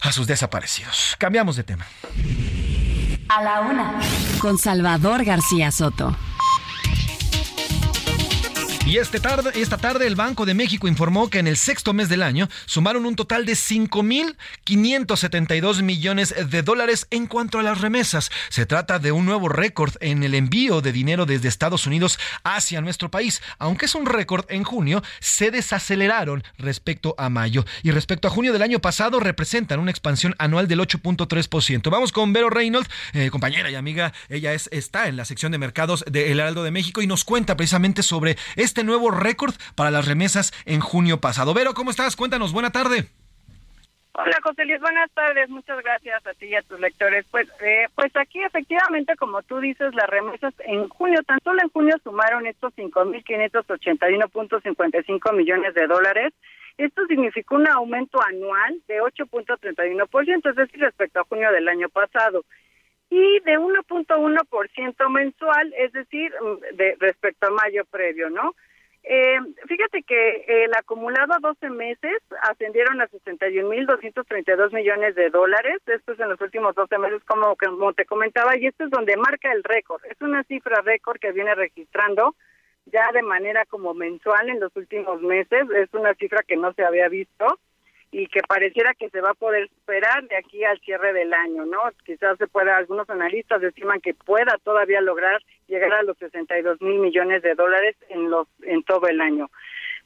a sus desaparecidos. Cambiamos de tema. A la una. Con Salvador García Soto. Y este tarde, esta tarde el Banco de México informó que en el sexto mes del año sumaron un total de 5.572 millones de dólares en cuanto a las remesas. Se trata de un nuevo récord en el envío de dinero desde Estados Unidos hacia nuestro país. Aunque es un récord en junio, se desaceleraron respecto a mayo. Y respecto a junio del año pasado, representan una expansión anual del 8.3%. Vamos con Vero Reynolds, eh, compañera y amiga. Ella es, está en la sección de mercados de El Heraldo de México y nos cuenta precisamente sobre este este nuevo récord para las remesas en junio pasado. Vero, ¿cómo estás? Cuéntanos, buena tarde. Hola José Luis, buenas tardes, muchas gracias a ti y a tus lectores. Pues, eh, pues aquí efectivamente, como tú dices, las remesas en junio, tan solo en junio sumaron estos 5.581.55 millones de dólares. Esto significó un aumento anual de 8.31%, es decir, respecto a junio del año pasado y de 1.1% mensual, es decir, mm, de respecto a mayo previo, ¿no? Eh, fíjate que el acumulado a 12 meses ascendieron a 61.232 millones de dólares. Esto es en los últimos 12 meses, como, como te comentaba, y esto es donde marca el récord. Es una cifra récord que viene registrando ya de manera como mensual en los últimos meses. Es una cifra que no se había visto y que pareciera que se va a poder superar de aquí al cierre del año, ¿no? Quizás se pueda, algunos analistas estiman que pueda todavía lograr llegar a los 62 mil millones de dólares en los en todo el año.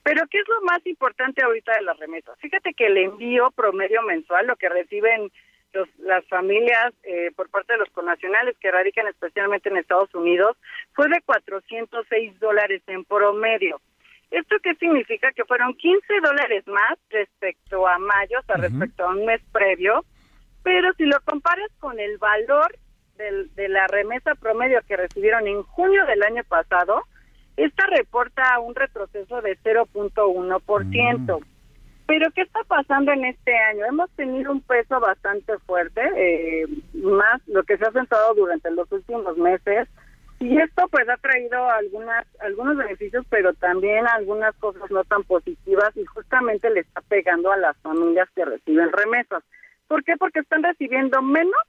Pero ¿qué es lo más importante ahorita de las remesas? Fíjate que el envío promedio mensual, lo que reciben los, las familias eh, por parte de los connacionales que radican especialmente en Estados Unidos, fue de 406 dólares en promedio. ¿Esto qué significa? Que fueron 15 dólares más respecto a mayo, o sea, respecto a un mes previo, pero si lo comparas con el valor del, de la remesa promedio que recibieron en junio del año pasado, esta reporta un retroceso de 0.1%. Pero ¿qué está pasando en este año? Hemos tenido un peso bastante fuerte, eh, más lo que se ha sentado durante los últimos meses, y esto pues ha traído algunas algunos beneficios, pero también algunas cosas no tan positivas y justamente le está pegando a las familias que reciben remesas. ¿Por qué? Porque están recibiendo menos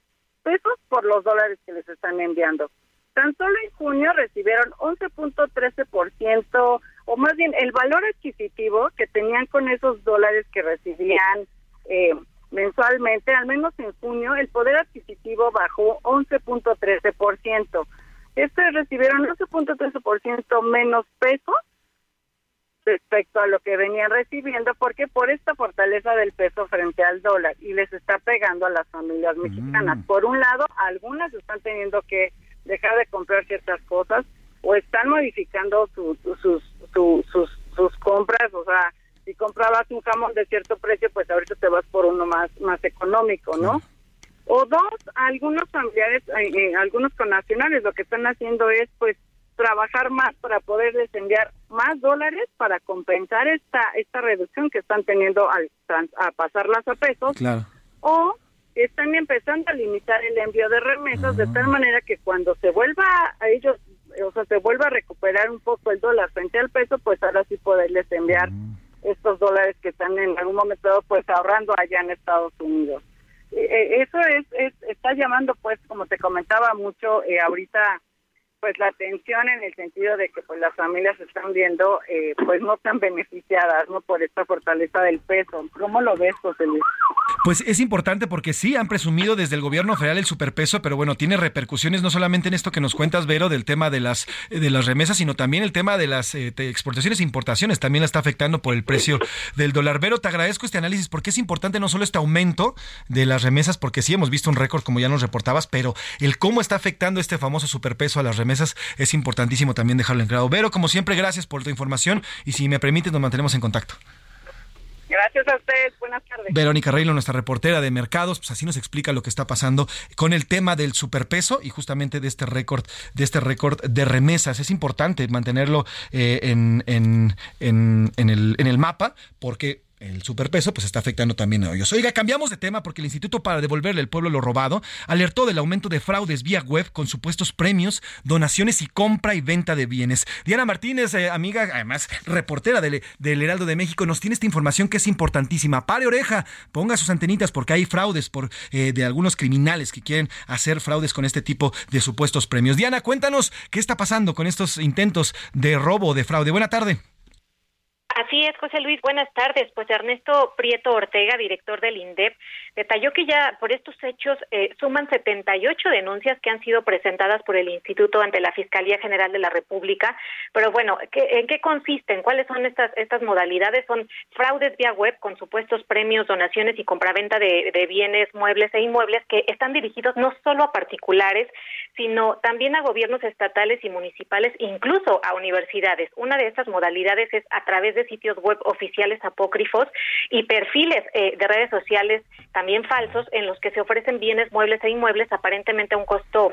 pesos por los dólares que les están enviando. Tan solo en junio recibieron 11.13%, o más bien el valor adquisitivo que tenían con esos dólares que recibían eh, mensualmente, al menos en junio, el poder adquisitivo bajó 11.13%. Estos recibieron 11.13% menos peso respecto a lo que venían recibiendo, porque por esta fortaleza del peso frente al dólar y les está pegando a las familias mm. mexicanas. Por un lado, algunas están teniendo que dejar de comprar ciertas cosas o están modificando sus, sus, sus, sus compras, o sea, si comprabas un jamón de cierto precio, pues ahorita te vas por uno más, más económico, ¿no? O dos, algunos familiares, eh, eh, algunos connacionales lo que están haciendo es pues trabajar más para poder enviar más dólares para compensar esta esta reducción que están teniendo al a pasarlas a pesos. O están empezando a limitar el envío de remesas de tal ah. manera que cuando se vuelva a ellos, o sea, se vuelva a recuperar un poco el dólar frente al peso, pues ahora sí poderles enviar mm. estos dólares que están en algún momento pues ahorrando allá en Estados Unidos. Eh, eso es, está llamando pues como te comentaba mucho eh, ahorita pues la atención en el sentido de que pues las familias están viendo eh, pues no tan beneficiadas no por esta fortaleza del peso. Cómo lo ves José Luis pues es importante porque sí han presumido desde el gobierno federal el superpeso pero bueno tiene repercusiones no solamente en esto que nos cuentas Vero del tema de las de las remesas sino también el tema de las eh, exportaciones e importaciones. También la está afectando por el precio del dólar. Vero te agradezco este análisis porque es importante no solo este aumento de las remesas porque sí hemos visto un récord como ya nos reportabas pero el cómo está afectando este famoso superpeso a las remesas mesas, es importantísimo también dejarlo en claro. Vero, como siempre, gracias por tu información y si me permite, nos mantenemos en contacto. Gracias a ustedes, buenas tardes. Verónica Reilo, nuestra reportera de mercados, pues así nos explica lo que está pasando con el tema del superpeso y justamente de este récord, de este récord de remesas. Es importante mantenerlo eh, en, en, en, el, en el mapa porque el superpeso, pues está afectando también a ellos. Oiga, cambiamos de tema porque el Instituto para devolverle al pueblo lo robado alertó del aumento de fraudes vía web con supuestos premios, donaciones y compra y venta de bienes. Diana Martínez, eh, amiga, además reportera del, del, Heraldo de México, nos tiene esta información que es importantísima. Pare oreja, ponga sus antenitas porque hay fraudes por, eh, de algunos criminales que quieren hacer fraudes con este tipo de supuestos premios. Diana, cuéntanos qué está pasando con estos intentos de robo o de fraude. Buena tarde. Así es, José Luis. Buenas tardes. Pues Ernesto Prieto Ortega, director del INDEP, detalló que ya por estos hechos eh, suman 78 denuncias que han sido presentadas por el Instituto ante la Fiscalía General de la República. Pero bueno, ¿en qué consisten? ¿Cuáles son estas estas modalidades? Son fraudes vía web con supuestos premios, donaciones y compraventa de, de bienes, muebles e inmuebles que están dirigidos no solo a particulares, sino también a gobiernos estatales y municipales, incluso a universidades. Una de estas modalidades es a través de sitios web oficiales apócrifos y perfiles eh, de redes sociales también falsos en los que se ofrecen bienes muebles e inmuebles aparentemente a un costo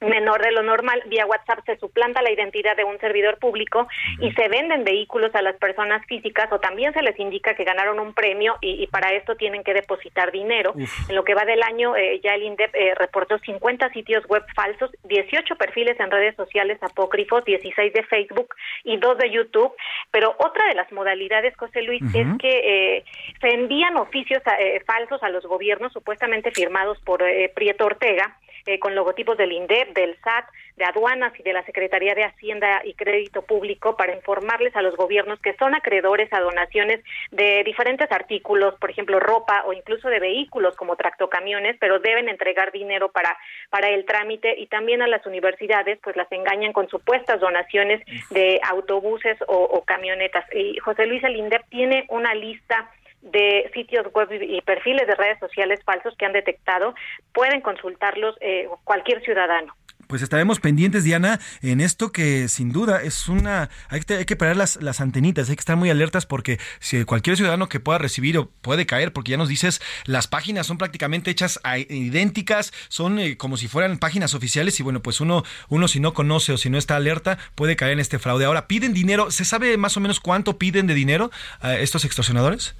menor de lo normal, vía WhatsApp se suplanta la identidad de un servidor público y se venden vehículos a las personas físicas o también se les indica que ganaron un premio y, para esto tienen que depositar dinero. En lo que va del año, eh, ya el INDEP eh, reportó 50 sitios web falsos, 18 perfiles en redes sociales apócrifos, 16 de Facebook y 2 de YouTube. Pero otra de las modalidades, José Luis, es que eh, se envían oficios falsos a los gobiernos supuestamente firmados por Prieto Ortega eh, con logotipos del INDEP, del SAT, de aduanas y de la Secretaría de Hacienda y Crédito Público para informarles a los gobiernos que son acreedores a donaciones de diferentes artículos, por ejemplo, ropa o incluso de vehículos como tractocamiones, pero deben entregar dinero para, para el trámite y también a las universidades, pues las engañan con supuestas donaciones de autobuses o, o camionetas. Y José Luis el INDEP tiene una lista de sitios web y perfiles de redes sociales falsos que han detectado, pueden consultarlos eh, cualquier ciudadano. Pues estaremos pendientes, Diana, en esto que sin duda es una... Hay que, hay que parar las, las antenitas, hay que estar muy alertas porque si cualquier ciudadano que pueda recibir o puede caer, porque ya nos dices, las páginas son prácticamente hechas idénticas, son eh, como si fueran páginas oficiales y bueno, pues uno, uno si no conoce o si no está alerta puede caer en este fraude. Ahora, ¿piden dinero? ¿Se sabe más o menos cuánto piden de dinero a estos extorsionadores?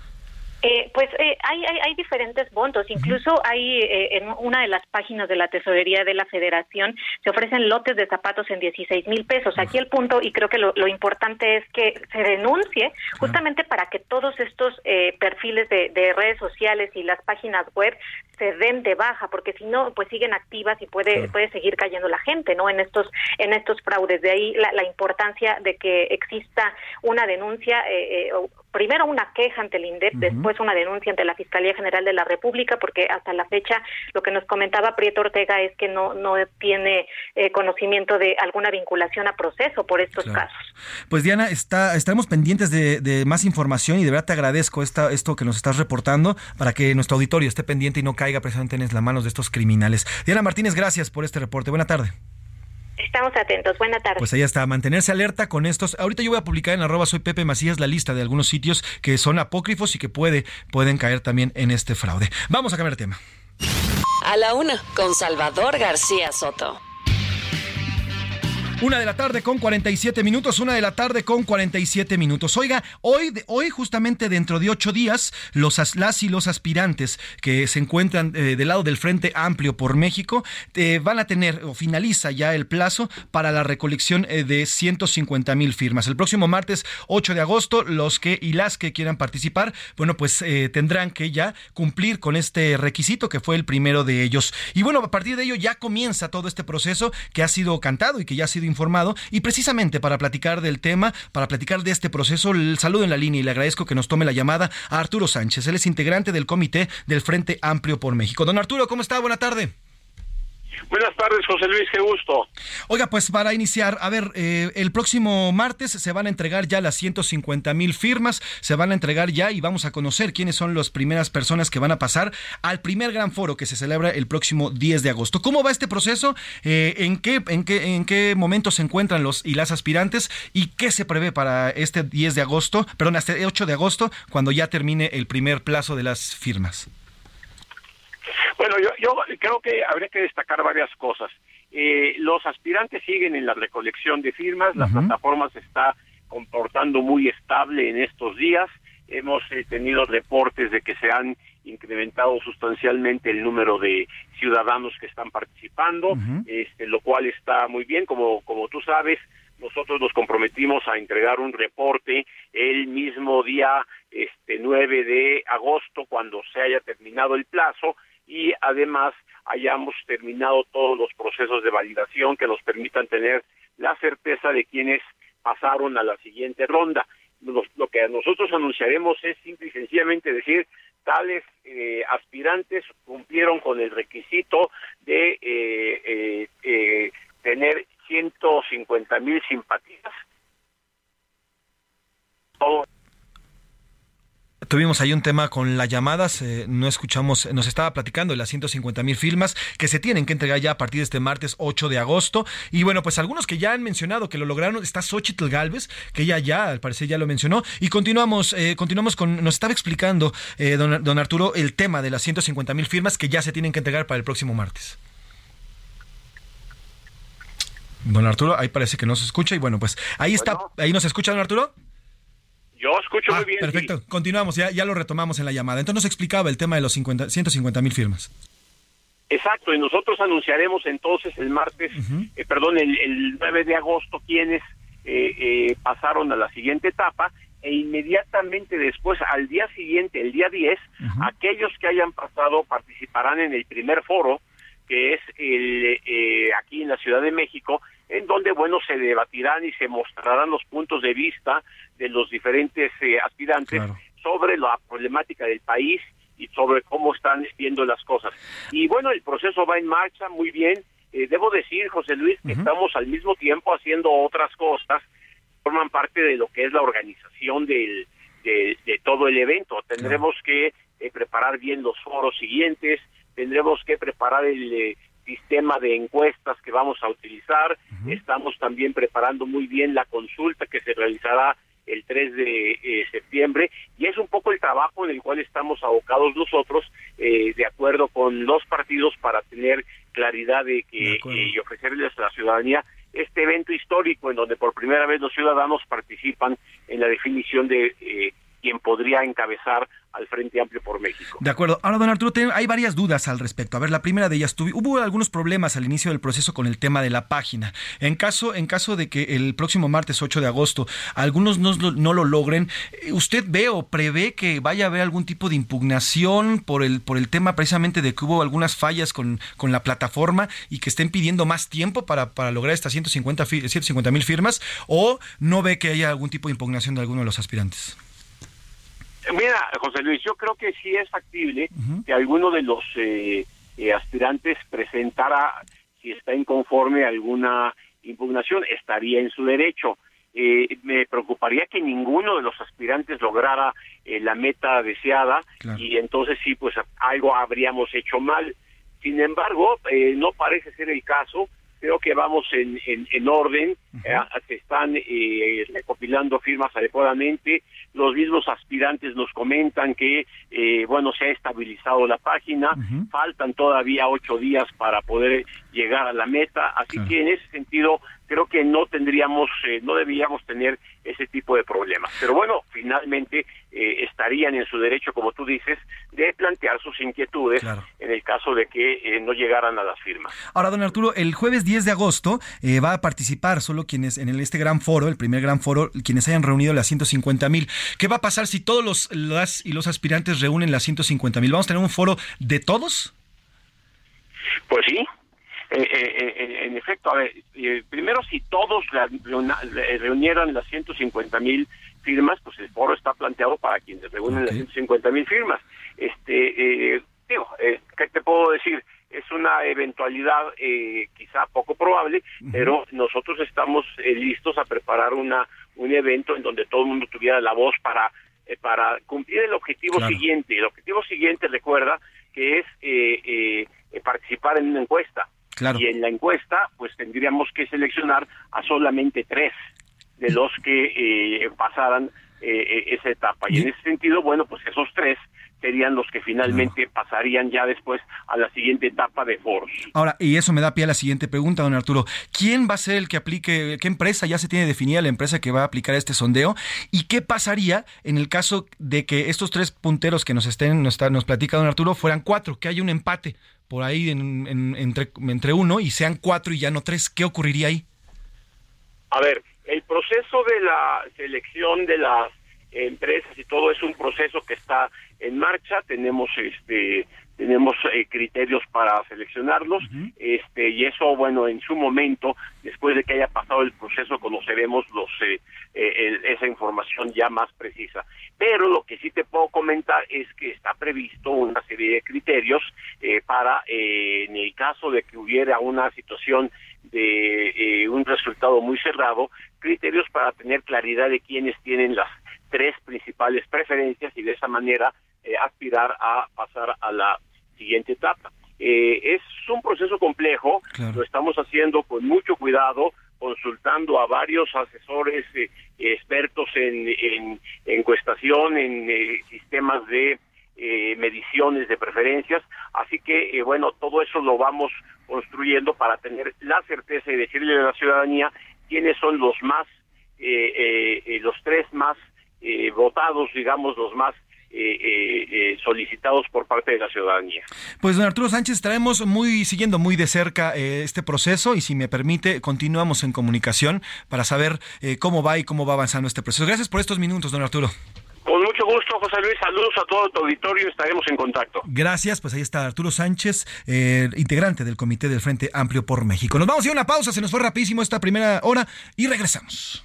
Eh, pues eh, hay, hay, diferentes montos, incluso hay eh, en una de las páginas de la tesorería de la federación se ofrecen lotes de zapatos en 16 mil pesos. Aquí el punto, y creo que lo, importante es que se denuncie justamente para que todos estos perfiles de, de, redes sociales y las páginas web se den de baja, porque si no, pues siguen activas y puede, puede seguir cayendo la gente, ¿no? En estos, en estos fraudes. De ahí la, la importancia de que exista una denuncia, eh, eh, primero una queja ante el INDEP, después una denuncia ante la Fiscalía General de la República, porque hasta la fecha lo que nos comentaba Prieto Ortega es que no, no tiene eh, conocimiento de alguna vinculación a proceso por estos casos. Pues Diana, está, estaremos pendientes de, de, más información y de verdad te agradezco esta, esto que nos estás reportando para que nuestro auditorio esté pendiente y no caiga precisamente en las manos de estos criminales. Diana Martínez, gracias por este reporte. Buena tarde. Estamos atentos. Buena tarde. Pues ahí está, mantenerse alerta con estos. Ahorita yo voy a publicar en arroba soy Pepe Macías la lista de algunos sitios que son apócrifos y que puede, pueden caer también en este fraude. Vamos a cambiar de tema. A la una, con Salvador García Soto. Una de la tarde con 47 minutos, una de la tarde con 47 minutos. Oiga, hoy, hoy justamente dentro de ocho días, los, las y los aspirantes que se encuentran eh, del lado del Frente Amplio por México eh, van a tener o finaliza ya el plazo para la recolección eh, de 150 mil firmas. El próximo martes 8 de agosto, los que y las que quieran participar, bueno, pues tendrán que ya cumplir con este requisito que fue el primero de ellos. Y bueno, a partir de ello ya comienza todo este proceso que ha sido cantado y que ya ha sido informado. Y precisamente para platicar del tema, para platicar de este proceso, el saludo en la línea y le agradezco que nos tome la llamada a Arturo Sánchez. Él es integrante del comité del Frente Amplio por México. Don Arturo, ¿cómo está? Buena tarde. Buenas tardes, José Luis, qué gusto. Oiga, pues para iniciar, a ver, eh, el próximo martes se van a entregar ya las 150 mil firmas, se van a entregar ya y vamos a conocer quiénes son las primeras personas que van a pasar al primer gran foro que se celebra el próximo 10 de agosto. ¿Cómo va este proceso? Eh, ¿en, qué, en, qué, ¿En qué momento se encuentran los y las aspirantes? ¿Y qué se prevé para este 10 de agosto, perdón, hasta el 8 de agosto, cuando ya termine el primer plazo de las firmas? Bueno, yo, yo creo que habría que destacar varias cosas. Eh, los aspirantes siguen en la recolección de firmas, la plataforma se está comportando muy estable en estos días. hemos eh, tenido reportes de que se han incrementado sustancialmente el número de ciudadanos que están participando, este, lo cual está muy bien, como, como tú sabes, nosotros nos comprometimos a entregar un reporte el mismo día este 9 de agosto cuando se haya terminado el plazo y además hayamos terminado todos los procesos de validación que nos permitan tener la certeza de quienes pasaron a la siguiente ronda. Lo, que nosotros anunciaremos es simple y sencillamente decir tales eh, aspirantes cumplieron con el requisito de eh, eh, tener 150 mil simpatías. Tuvimos ahí un tema con las llamadas, eh, no escuchamos, nos estaba platicando de las 150 mil firmas que se tienen que entregar ya a partir de este martes 8 de agosto. Y bueno, pues algunos que ya han mencionado que lo lograron, está Xochitl Galvez, que ella ya, al parecer ya lo mencionó. Y continuamos, eh, continuamos con, nos estaba explicando eh, don, don Arturo el tema de las 150 mil firmas que ya se tienen que entregar para el próximo martes. Don Arturo, ahí parece que no se escucha y bueno, pues ahí está, ahí nos escucha don Arturo. Yo escucho muy bien. Perfecto, continuamos, ya, ya lo retomamos en la llamada. Entonces nos explicaba el tema de los 50, 150 mil firmas. Exacto, y nosotros anunciaremos entonces el martes, eh, perdón, el, el, 9 de agosto quienes eh, eh, pasaron a la siguiente etapa e inmediatamente después, al día siguiente, el día 10, aquellos que hayan pasado participarán en el primer foro, que es el, eh, aquí en la Ciudad de México, en donde, bueno, se debatirán y se mostrarán los puntos de vista de los diferentes eh, aspirantes sobre la problemática del país y sobre cómo están viendo las cosas. Y bueno, el proceso va en marcha muy bien. Eh, debo decir, José Luis, que estamos al mismo tiempo haciendo otras cosas, forman parte de lo que es la organización del, de, todo el evento. Tendremos que eh, preparar bien los foros siguientes, tendremos que preparar el sistema de encuestas que vamos a utilizar. Estamos también preparando muy bien la consulta que se realizará el 3 de eh, septiembre. Y es un poco el trabajo en el cual estamos abocados nosotros eh, de acuerdo con los partidos para tener claridad de que y ofrecerles a la ciudadanía este evento histórico en donde por primera vez los ciudadanos participan en la definición de eh, quien podría encabezar al Frente Amplio por México. De acuerdo. Ahora, don Arturo, hay varias dudas al respecto. A ver, la primera de ellas, hubo algunos problemas al inicio del proceso con el tema de la página. En caso, en caso de que el próximo martes 8 de agosto algunos no, no lo logren, eh, ¿usted ve o prevé que vaya a haber algún tipo de impugnación por el, por el tema precisamente de que hubo algunas fallas con, con la plataforma y que estén pidiendo más tiempo para, para lograr estas 150 mil firmas? ¿O no ve que haya algún tipo de impugnación de alguno de los aspirantes? Mira, José Luis, yo creo que sí es factible que alguno de los eh, eh, aspirantes presentara, si está inconforme, alguna impugnación, estaría en su derecho. Eh, me preocuparía que ninguno de los aspirantes lograra la meta deseada y entonces sí, pues algo habríamos hecho mal. Sin embargo, no parece ser el caso creo que vamos en, en, orden, eh, se están eh, recopilando firmas adecuadamente, los mismos aspirantes nos comentan que, eh, bueno, se ha estabilizado la página, faltan todavía ocho días para poder llegar a la meta, así que en ese sentido creo que no tendríamos, eh, no deberíamos tener ese tipo de problemas. Pero bueno, finalmente eh, estarían en su derecho, como tú dices, de plantear sus inquietudes en el caso de que eh, no llegaran a las firmas. Ahora, don Arturo, el jueves 10 de agosto va a participar solo quienes en este gran foro, el primer gran foro, quienes hayan reunido las 150 mil. ¿Qué va a pasar si todos los las y los aspirantes reúnen las 150 mil? ¿Vamos a tener un foro de todos? Pues sí, eh, eh, eh, en efecto, a ver, primero si todos reunieran las 150 mil firmas, pues el foro está planteado para quienes reúnen las 150 mil firmas. Este, digo, ¿qué te puedo decir? Es una eventualidad quizá poco probable, pero nosotros estamos listos a preparar una un evento en donde todo el mundo tuviera la voz para para cumplir el objetivo siguiente. El objetivo siguiente, recuerda, que es participar en una encuesta. Y en la encuesta, pues tendríamos que seleccionar a solamente tres de los que eh, pasaran eh, esa etapa. Y en ese sentido, bueno, pues esos tres serían los que finalmente pasarían ya después a la siguiente etapa de foros. Ahora, y eso me da pie a la siguiente pregunta, don Arturo. ¿Quién va a ser el que aplique, qué empresa ya se tiene definida la empresa que va a aplicar este sondeo? ¿Y qué pasaría en el caso de que estos tres punteros que nos estén, nos, nos platica don Arturo, fueran cuatro, que haya un empate por ahí entre, entre uno y sean cuatro y ya no tres? ¿Qué ocurriría ahí? A ver, el proceso de la selección de las empresas y todo es un proceso que está en marcha tenemos este tenemos eh, criterios para seleccionarlos este y eso bueno en su momento después de que haya pasado el proceso conoceremos los eh, eh, esa información ya más precisa. Pero lo que sí te puedo comentar es que está previsto una serie de criterios para en el caso de que hubiera una situación de un resultado muy cerrado criterios para tener claridad de quiénes tienen las tres principales preferencias y de esa manera eh, aspirar a pasar a la siguiente etapa. Eh, es un proceso complejo, lo estamos haciendo con mucho cuidado, consultando a varios asesores eh, expertos en, en encuestación, en sistemas de mediciones de preferencias, así que bueno, todo eso lo vamos construyendo para tener la certeza y decirle a la ciudadanía quiénes son los más, los tres más votados, digamos, los más eh, eh, eh, solicitados por parte de la ciudadanía. Pues don Arturo Sánchez, estaremos muy siguiendo muy de cerca este proceso y si me permite continuamos en comunicación para saber cómo va y cómo va avanzando este proceso. Gracias por estos minutos, don Arturo. Con mucho gusto, José Luis. Saludos a todo tu auditorio. Estaremos en contacto. Gracias. Pues ahí está Arturo Sánchez, integrante del Comité del Frente Amplio por México. Nos vamos a ir a una pausa. Se nos fue rapidísimo esta primera hora y regresamos.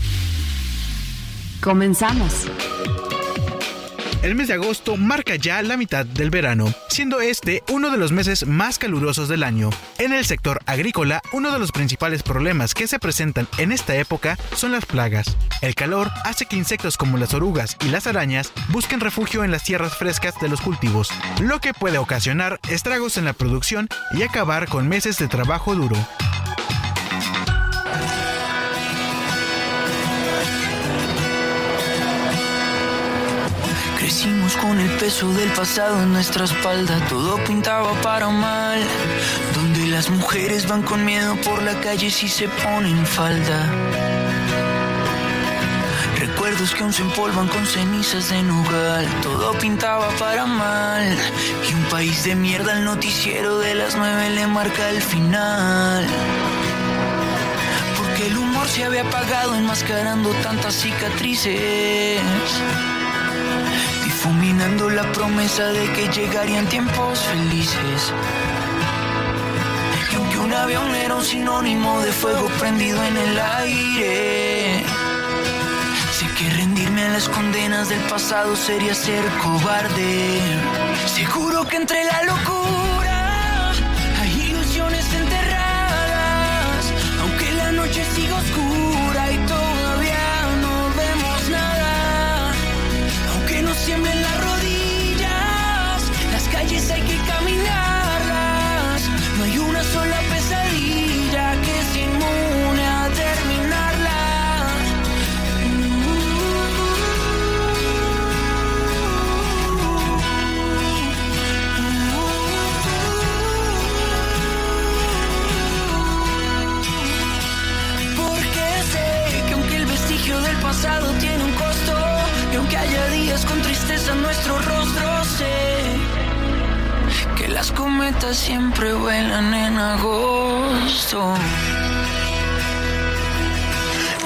Comenzamos. El mes de agosto marca ya la mitad del verano, siendo este uno de los meses más calurosos del año. En el sector agrícola, uno de los principales problemas que se presentan en esta época son las plagas. El calor hace que insectos como las orugas y las arañas busquen refugio en las tierras frescas de los cultivos, lo que puede ocasionar estragos en la producción y acabar con meses de trabajo duro. Crecimos con el peso del pasado en nuestra espalda, todo pintaba para mal. Donde las mujeres van con miedo por la calle si se ponen falda. Recuerdos que aún se empolvan con cenizas de nogal, todo pintaba para mal. Y un país de mierda, el noticiero de las nueve le marca el final. Porque el humor se había apagado enmascarando tantas cicatrices difuminando la promesa de que llegarían tiempos felices. Y aunque un avión era un sinónimo de fuego prendido en el aire, sé que rendirme a las condenas del pasado sería ser cobarde. Seguro que entre la locura nuestro rostro, sé que las cometas siempre vuelan en agosto.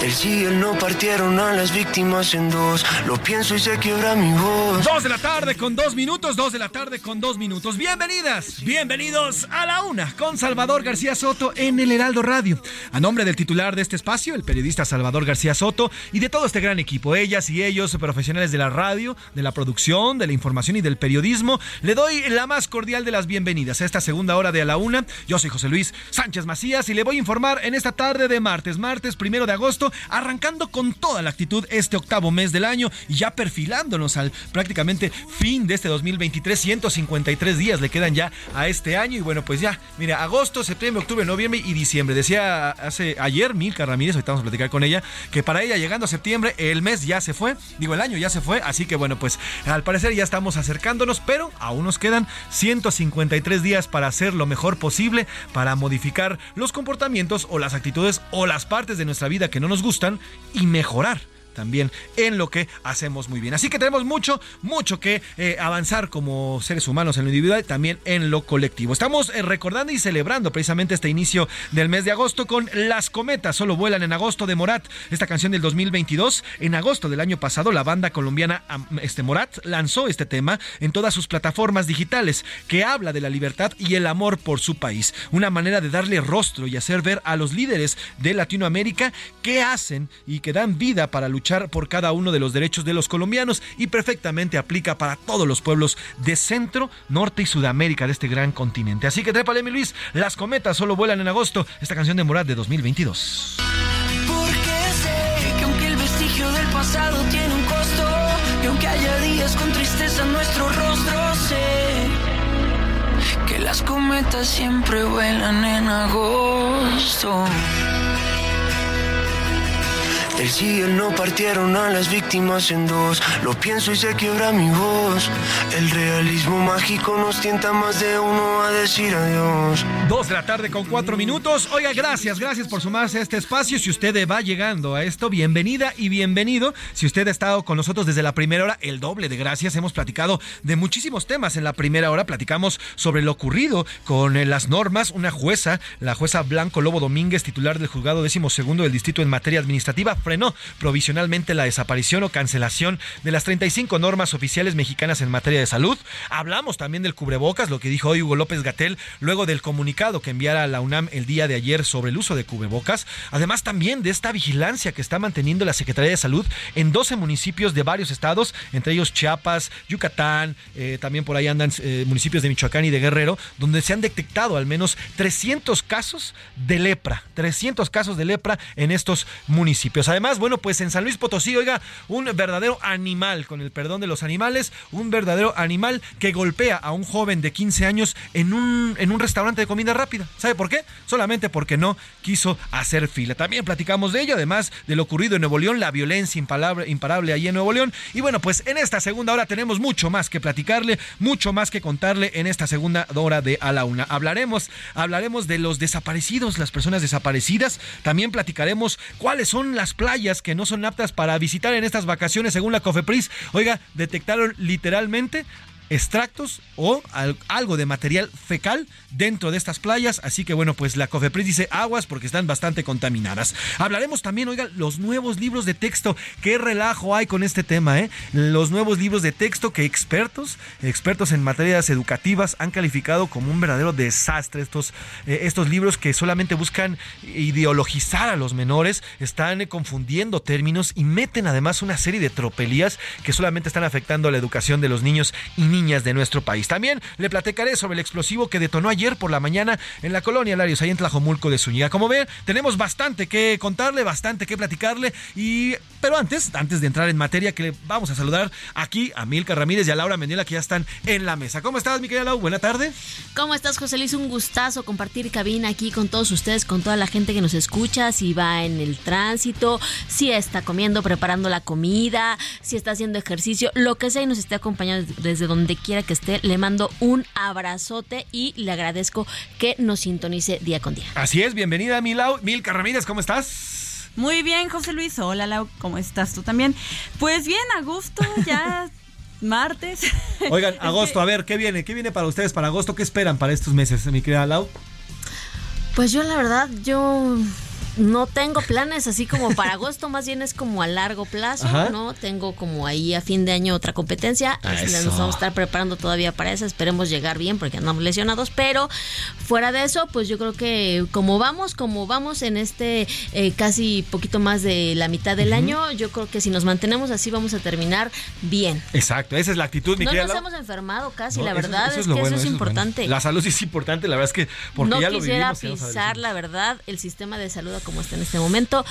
El sí no partieron a las víctimas en dos. Lo pienso y se quiebra mi voz. Dos de la tarde con dos minutos, dos de la tarde con dos minutos. Bienvenidas, bienvenidos a la una con Salvador García Soto en el Heraldo Radio. A nombre del titular de este espacio, el periodista Salvador García Soto, y de todo este gran equipo, ellas y ellos, profesionales de la radio, de la producción, de la información y del periodismo, le doy la más cordial de las bienvenidas a esta segunda hora de A la Una. Yo soy José Luis Sánchez Macías y le voy a informar en esta tarde de martes, martes primero de agosto, arrancando con toda la actitud este octavo mes del año y ya perfilándonos al prácticamente fin de este 2023. 153 días le quedan ya a este año y bueno, pues ya, mira, agosto, septiembre, octubre, noviembre y diciembre. Decía hace ayer Milka Ramírez, ahorita vamos a platicar con ella, que para ella llegando a septiembre el mes ya se fue, digo el año ya se fue, así que bueno, pues al parecer ya estamos acercándonos, pero aún nos quedan 153 días para hacer lo mejor posible, para modificar los comportamientos o las actitudes o las partes de nuestra vida que no nos gustan y mejorar también en lo que hacemos muy bien. Así que tenemos mucho, mucho que eh, avanzar como seres humanos en lo individual también en lo colectivo. Estamos eh, recordando y celebrando precisamente este inicio del mes de agosto con Las Cometas, solo vuelan en agosto de Morat, esta canción del 2022. En agosto del año pasado, la banda colombiana este, Morat lanzó este tema en todas sus plataformas digitales, que habla de la libertad y el amor por su país. Una manera de darle rostro y hacer ver a los líderes de Latinoamérica qué hacen y que dan vida para luchar por cada uno de los derechos de los colombianos y perfectamente aplica para todos los pueblos de Centro, Norte y Sudamérica de este gran continente. Así que trépale, mi Luis, las cometas solo vuelan en agosto. Esta canción de Morat de 2022. Porque sé que aunque el vestigio del pasado tiene un costo, y aunque haya días con tristeza en nuestro rostro, sé que las cometas siempre vuelan en agosto. El sí no partieron a las víctimas en dos. Lo pienso y se quiebra mi voz. El realismo mágico nos tienta más de uno a decir adiós. Dos de la tarde con cuatro minutos. Oiga, gracias, gracias por sumarse a este espacio. Si usted va llegando a esto, bienvenida y bienvenido. Si usted ha estado con nosotros desde la primera hora, el doble de gracias. Hemos platicado de muchísimos temas en la primera hora. Platicamos sobre lo ocurrido con eh, las normas. Una jueza, la jueza Blanco Lobo Domínguez, titular del juzgado décimo segundo del distrito en materia administrativa, frenó provisionalmente la desaparición o cancelación de las 35 normas oficiales mexicanas en materia de salud. Hablamos también del cubrebocas, lo que dijo hoy Hugo López Gatel luego del comunicado que enviara a la UNAM el día de ayer sobre el uso de cubrebocas. Además también de esta vigilancia que está manteniendo la Secretaría de Salud en 12 municipios de varios estados, entre ellos Chiapas, Yucatán, eh, también por ahí andan eh, municipios de Michoacán y de Guerrero, donde se han detectado al menos 300 casos de lepra, 300 casos de lepra en estos municipios. Además, bueno, pues en San Luis Potosí, oiga, un verdadero animal, con el perdón de los animales, un verdadero animal que golpea a un joven de 15 años en un, en un restaurante de comida rápida. ¿Sabe por qué? Solamente porque no quiso hacer fila. También platicamos de ello, además de lo ocurrido en Nuevo León, la violencia imparable, imparable allí en Nuevo León. Y bueno, pues en esta segunda hora tenemos mucho más que platicarle, mucho más que contarle en esta segunda hora de A la Una. Hablaremos, hablaremos de los desaparecidos, las personas desaparecidas. También platicaremos cuáles son las playas que no son aptas para visitar en estas vacaciones según la COFEPRIS. Oiga, detectaron literalmente extractos o algo de material fecal dentro de estas playas. Así que bueno, pues la COFEPRIS dice aguas porque están bastante contaminadas. Hablaremos también, oiga, los nuevos libros de texto. Qué relajo hay con este tema, ¿eh? Los nuevos libros de texto que expertos, expertos en materias educativas han calificado como un verdadero desastre. Estos, eh, estos libros que solamente buscan ideologizar a los menores, están eh, confundiendo términos y meten además una serie de tropelías que solamente están afectando a la educación de los niños y niñas de nuestro país. También le platicaré sobre el explosivo que detonó ayer por la mañana en la colonia Larios, ahí en Tlajomulco de Zúñiga. Como ven, tenemos bastante que contarle, bastante que platicarle. Y, pero antes, antes de entrar en materia, que le vamos a saludar aquí a Milka Ramírez y a Laura Mendiela, que ya están en la mesa. ¿Cómo estás, mi querida Lau? Buena tarde. ¿Cómo estás, José Luis? Un gustazo compartir cabina aquí con todos ustedes, con toda la gente que nos escucha, si va en el tránsito, si está comiendo, preparando la comida, si está haciendo ejercicio, lo que sea y nos esté acompañando desde donde donde quiera que esté, le mando un abrazote y le agradezco que nos sintonice día con día. Así es, bienvenida Milau. Milka Ramírez, ¿cómo estás? Muy bien, José Luis. Hola, Lau, ¿cómo estás tú también? Pues bien, agosto, ya (laughs) martes. Oigan, agosto, a ver, ¿qué viene? ¿Qué viene para ustedes para agosto? ¿Qué esperan para estos meses, mi querida Lau? Pues yo la verdad, yo no tengo planes así como para agosto, más bien es como a largo plazo, Ajá. ¿no? Tengo como ahí a fin de año otra competencia, Ah, así eso. nos vamos a estar preparando todavía para esa, esperemos llegar bien porque andamos lesionados, pero fuera de eso, pues yo creo que como vamos, como vamos en este eh, casi poquito más de la mitad del año, yo creo que si nos mantenemos así vamos a terminar bien. Exacto, esa es la actitud, mi No nos hemos enfermado casi, No, la verdad eso es, que bueno, eso es bueno. importante. La salud es importante, la verdad es que porque no ya lo quisiera vivimos. pisar, la verdad, el sistema de salud como está en este momento.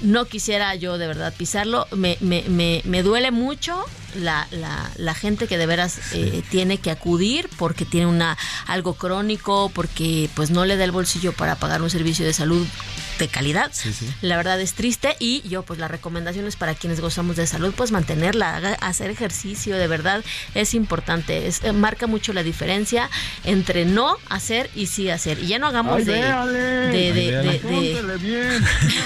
No quisiera yo de verdad pisarlo. Me, me, me, me duele mucho la, la, la gente que de veras eh, tiene que acudir porque tiene una algo crónico, porque pues no le da el bolsillo para pagar un servicio de salud de calidad. La verdad es triste y yo pues las recomendaciones para quienes gozamos de salud pues mantenerla, haga- hacer ejercicio, de verdad es importante, es, eh, marca mucho la diferencia entre no hacer y sí hacer. Y ya no hagamos Ay, de, véale. de, de, Ay, véale. de- de- bien.